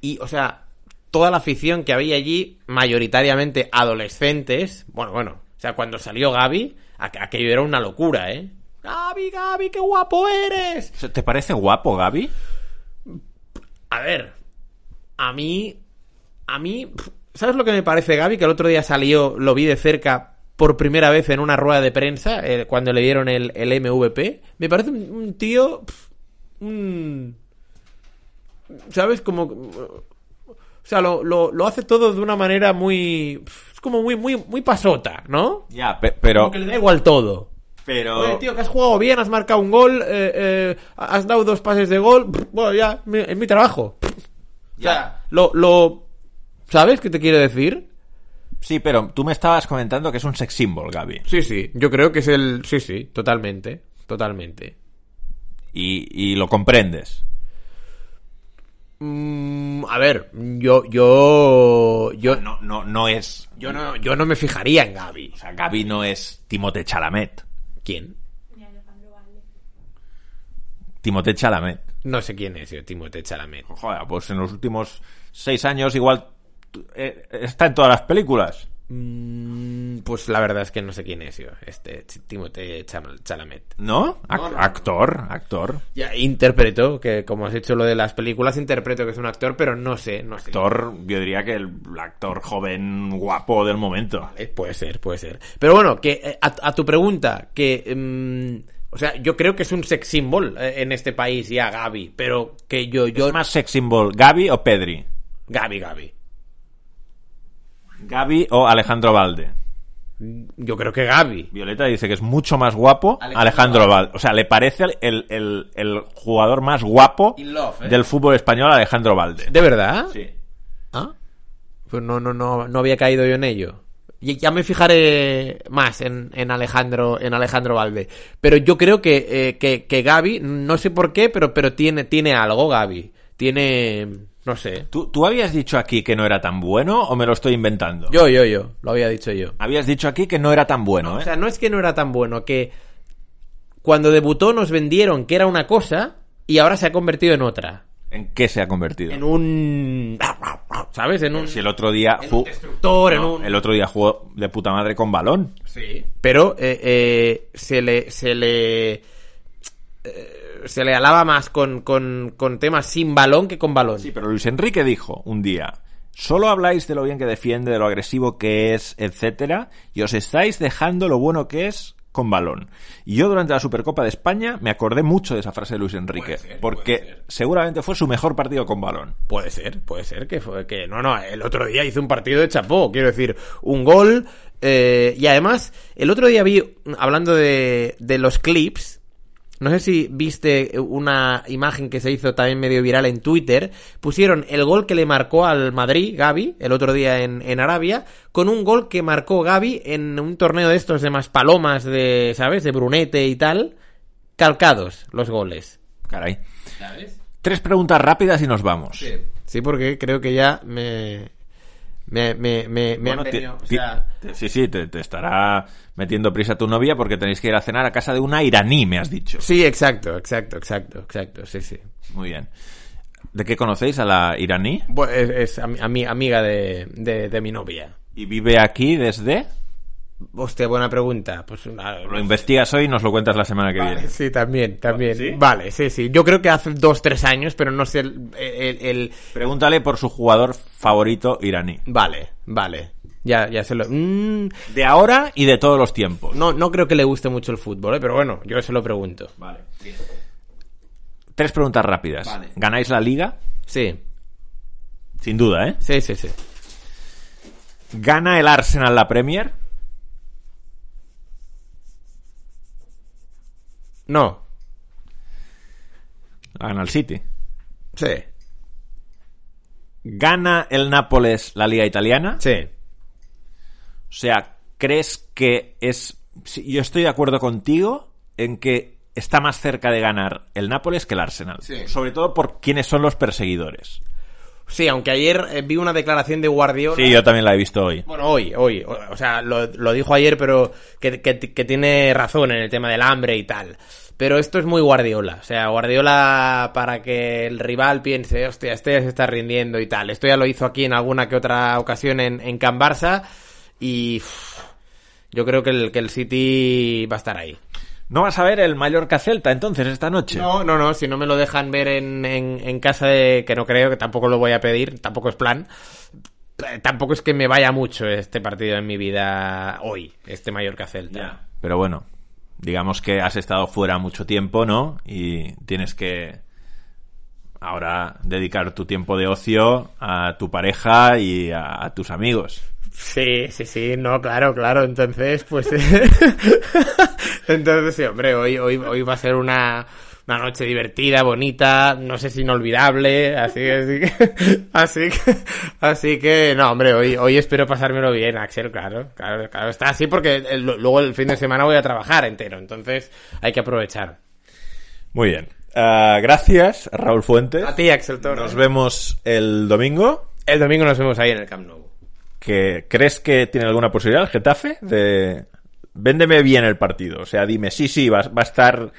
y, o sea, toda la afición que había allí, mayoritariamente adolescentes, bueno, bueno, o sea, cuando salió Gaby, aqu- aquello era una locura, ¿eh? Gaby, Gaby, qué guapo eres. ¿Te parece guapo Gaby? A ver, a mí, a mí, ¿sabes lo que me parece Gaby? Que el otro día salió, lo vi de cerca por primera vez en una rueda de prensa, eh, cuando le dieron el, el MVP. Me parece un, un tío, un... ¿Sabes? Como... O sea, lo, lo, lo hace todo de una manera muy... Es como muy, muy, muy pasota, ¿no? Ya, pe- pero... Como que le da igual todo. Pero... Oye, tío, que has jugado bien, has marcado un gol, eh, eh, has dado dos pases de gol. pff, Bueno, ya, es mi trabajo. O sea, lo, lo... ¿Sabes qué te quiero decir? Sí, pero tú me estabas comentando que es un sex symbol, Gaby. Sí, sí, yo creo que es el... Sí, sí, totalmente, totalmente. Y, y lo comprendes. Mm, a ver, yo, yo, yo, No, no, no es... yo no, yo no me fijaría en Gaby. O sea, Gaby no es Timothée Chalamet. ¿Quién? Timothée Chalamet. No sé quién es, yo, Timothée Chalamet. Joder, pues en los últimos seis años igual eh, está en todas las películas. Mm, pues la verdad es que no sé quién es yo, este Timothée Chalamet. ¿No? Ac- No, no. Actor, actor. Ya interpreto, que como has hecho lo de las películas, interpreto que es un actor, pero no sé, no sé. Actor, yo diría que el actor joven guapo del momento. Eh, Puede ser, puede ser. Pero bueno, que eh, a, a tu pregunta, que... mm, o sea, yo creo que es un sex symbol eh, en este país ya Gaby, pero que yo, yo... ¿Es más sex symbol, Gaby o Pedri? Gaby, Gaby. Gaby o Alejandro Valde. Yo creo que Gaby. Violeta dice que es mucho más guapo Alejandro Alejandro, Valde. O sea, le parece el, el- el jugador más guapo love, ¿eh? del fútbol español Alejandro Valde. ¿De verdad? Sí. ¿Ah? Pues no, no, no, no había caído yo en ello. Y ya me fijaré más en, en Alejandro, en Alejandro Valde. Pero yo creo que, eh, que, que Gaby, no sé por qué, pero, pero tiene, tiene algo Gaby. Tiene, no sé. ¿Tú, tú habías dicho aquí que no era tan bueno o me lo estoy inventando? Yo, yo, yo, lo había dicho yo. Habías dicho aquí que no era tan bueno, O ¿eh? sea, no es que no era tan bueno, que cuando debutó nos vendieron que era una cosa y ahora se ha convertido en otra. ¿En qué se ha convertido? En un... ¿Sabes? En un... Si el otro día en un jugó... destructor, en un... el otro día jugó de puta madre con balón. Sí. Pero eh, eh, se le. Se le. eh, se le alaba más con, con, con temas sin balón que con balón. Sí, pero Luis Enrique dijo un día, solo habláis de lo bien que defiende, de lo agresivo que es, etcétera, y os estáis dejando lo bueno que es con balón. Y yo durante la Supercopa de España me acordé mucho de esa frase de Luis Enrique, ser, porque seguramente fue su mejor partido con balón. Puede ser, puede ser que fue que. No, no, el otro día hizo un partido de chapó. Quiero decir, un gol. eh, y además, el otro día vi, hablando de, de los clips. No sé si viste una imagen que se hizo también medio viral en Twitter. Pusieron el gol que le marcó al Madrid, Gaby, el otro día en, en Arabia, con un gol que marcó Gaby en un torneo de estos de más palomas, de, ¿sabes? De Brunete y tal. Calcados los goles. Caray. ¿Sabes? Tres preguntas rápidas y nos vamos. Sí, porque creo que ya me. Me, me, me, me Bueno, han venido, o sea, sí, sí, te, te estará metiendo prisa tu novia porque tenéis que ir a cenar a casa de una iraní, me has dicho. Sí, exacto, exacto, exacto, exacto, sí, sí. Muy bien. ¿De qué conocéis a la iraní? Bueno, es, es ami- ami- amiga de, de, de mi novia. ¿Y vive aquí desde? Hostia, buena pregunta. Pues ah, Lo investigas hoy y nos lo cuentas la semana que vale, viene. sí, también, también. ¿Sí? Vale, sí, sí. Yo creo que hace dos, tres años, pero no sé el... el- el- Pregúntale por su jugador favorito iraní. Vale, vale. Ya, ya se lo... Mm, De ahora y de todos los tiempos. no, no creo que le guste mucho el fútbol, ¿eh? pero bueno, yo se lo pregunto. Vale. Tres preguntas rápidas. Vale. ¿Ganáis la liga? Sí, Sin duda, ¿eh? sí, sí, sí. ¿Gana el Arsenal la Premier? No, Gana el City. sí, ¿Gana el Nápoles la liga italiana? sí. O sea, ¿crees que es... sí, yo estoy de acuerdo contigo en que está más cerca de ganar el Nápoles que el Arsenal. Sí. Sobre todo por quiénes son los perseguidores. Sí, aunque ayer eh, vi una declaración de Guardiola. Sí, yo también la he visto hoy. Bueno, hoy, hoy. O, o sea, lo, lo dijo ayer, pero que, que- que tiene razón en el tema del hambre y tal. Pero esto es muy Guardiola. O sea, Guardiola para que el rival piense, hostia, este se está rindiendo y tal. Esto ya lo hizo aquí en alguna que otra ocasión en, en Can Barça. Y uff, yo creo que el, que el City va a estar ahí. ¿No vas a ver el Mallorca Celta entonces esta noche? No, no, no, si no me lo dejan ver en, en, en casa de... que no creo, que tampoco lo voy a pedir, tampoco es plan. Eh, Tampoco es que me vaya mucho este partido en mi vida hoy, este Mallorca Celta. Pero bueno, digamos que has estado fuera mucho tiempo, ¿no? Y tienes que ahora dedicar tu tiempo de ocio a tu pareja y a, a tus amigos. Sí, sí, sí, no, claro, claro, entonces, pues... entonces, sí, hombre, hoy, hoy, hoy va a ser una, una noche divertida, bonita, no sé si inolvidable, así, así que... Así que, así que, no, hombre, hoy, hoy espero pasármelo bien, Axel, claro, claro, claro, está así porque el- luego el fin de semana voy a trabajar entero, entonces hay que aprovechar. Muy bien. Ah, gracias, Raúl Fuentes. A ti, Axel. Nos vemos el domingo. El domingo nos vemos ahí en el Camp Nou. Que ¿Crees que tiene alguna posibilidad el Getafe de... Véndeme bien el partido. O sea, dime, sí, sí, va, va a estar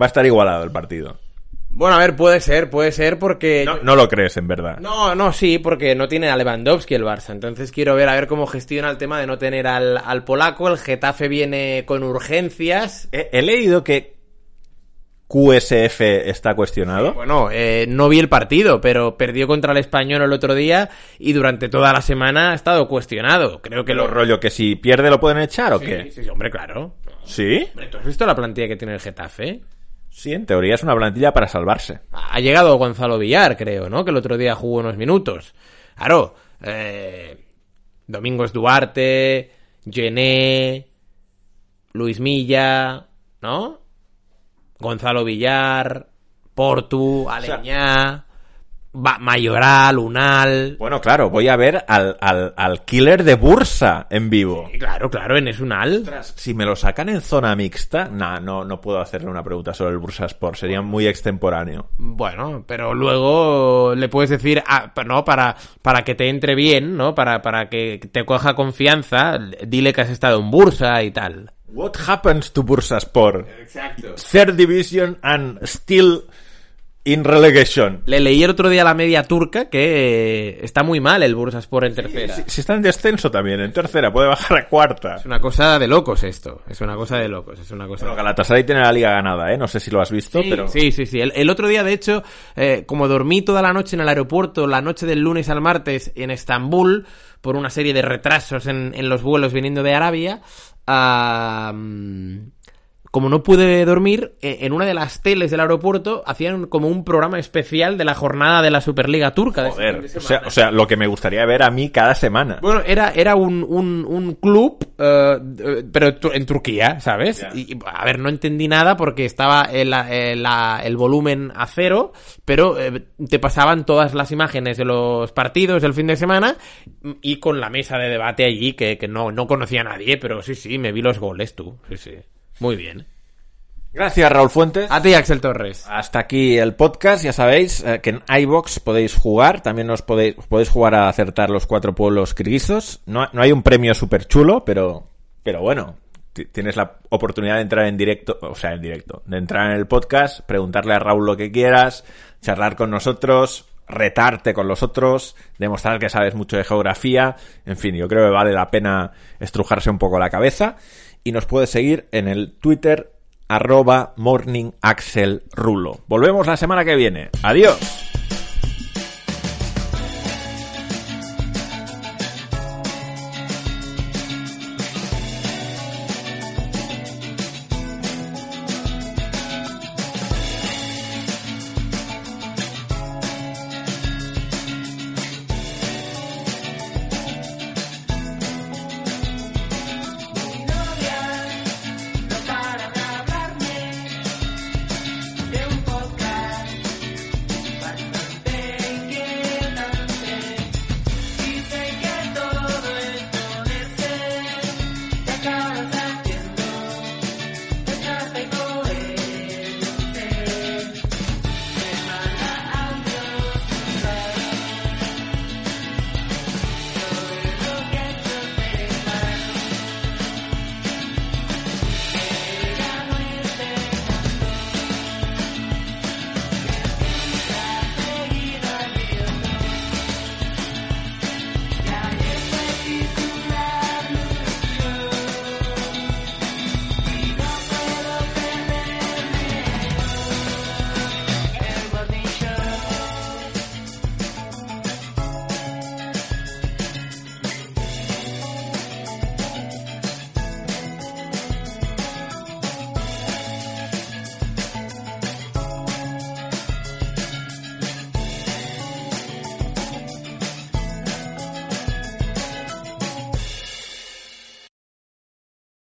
va a estar igualado el partido. Bueno, a ver, puede ser, puede ser porque... No, no lo crees, en verdad. No, no, sí, porque no tiene a Lewandowski el Barça. Entonces quiero ver a ver cómo gestiona el tema de no tener al, al polaco. El Getafe viene con urgencias. He, he leído que QSF está cuestionado. Bueno, eh, no vi el partido, pero perdió contra el español el otro día y durante toda la semana ha estado cuestionado. Creo que lo lo... rollo que si pierde lo pueden echar o Sí, qué? sí, sí, hombre, claro. ¿Sí? ¿Tú has visto la plantilla que tiene el Getafe? Sí, en teoría es una plantilla para salvarse. Ha llegado Gonzalo Villar, creo, ¿no? Que el otro día jugó unos minutos. Claro, eh, Domingos Duarte, Gené, Luis Milla, ¿no? Gonzalo Villar, Portu, Aleñá, Mayoral, Unal. Bueno, claro, voy a ver al, al, al killer de Bursa en vivo. Claro, claro, en Esunal. Si me lo sacan en zona mixta, nah, no, no puedo hacerle una pregunta sobre el Bursa Sport, sería muy extemporáneo. Bueno, pero luego le puedes decir, ah, no, para, para que te entre bien, ¿no? Para, para que te coja confianza, dile que has estado en bursa y tal. What happens to Bursa Sport? Exacto. Third Division and still in relegation. Le leí el otro día la media turca que eh, está muy mal el Bursaspor en tercera. Si, si está en descenso también, en tercera, puede bajar a cuarta. Es una cosa de locos esto. Es una cosa de locos. Es una cosa. Bueno, Galatasaray tiene la liga ganada, ¿eh? No sé si lo has visto, Sí, pero... sí, sí, sí. El, el otro día, de hecho, eh, como dormí toda la noche en el aeropuerto, la noche del lunes al martes en Estambul, por una serie de retrasos en, en los vuelos viniendo de Arabia, mm, como no pude dormir, eh, en una de las teles del aeropuerto hacían como un programa especial de la jornada de la Superliga Turca. de Joder, de o sea, o sea, lo que me gustaría ver a mí cada semana. Bueno, era, era un, un, un club, eh, pero en Turquía, ¿sabes? Y, a ver, no entendí nada porque estaba el, el, el volumen a cero, pero eh, te pasaban todas las imágenes de los partidos del fin de semana y con la mesa de debate allí que, que no, no conocía a nadie, pero sí, sí, me vi los goles tú. Sí, sí. Muy bien. Gracias, Raúl Fuentes. A ti, Axel Torres. Hasta aquí el podcast. Ya sabéis eh, que en iBox podéis jugar. También os podéis, podéis jugar a acertar los cuatro pueblos crisos. No, no hay un premio súper chulo, pero, pero bueno. ti- Tienes la oportunidad de entrar en directo, o sea, en directo, de entrar en el podcast, preguntarle a Raúl lo que quieras, charlar con nosotros, retarte con los otros, demostrar que sabes mucho de geografía. En fin, yo creo que vale la pena estrujarse un poco la cabeza. Y nos puedes seguir en el Twitter morningaxelrulo. Volvemos la semana que viene. Adiós.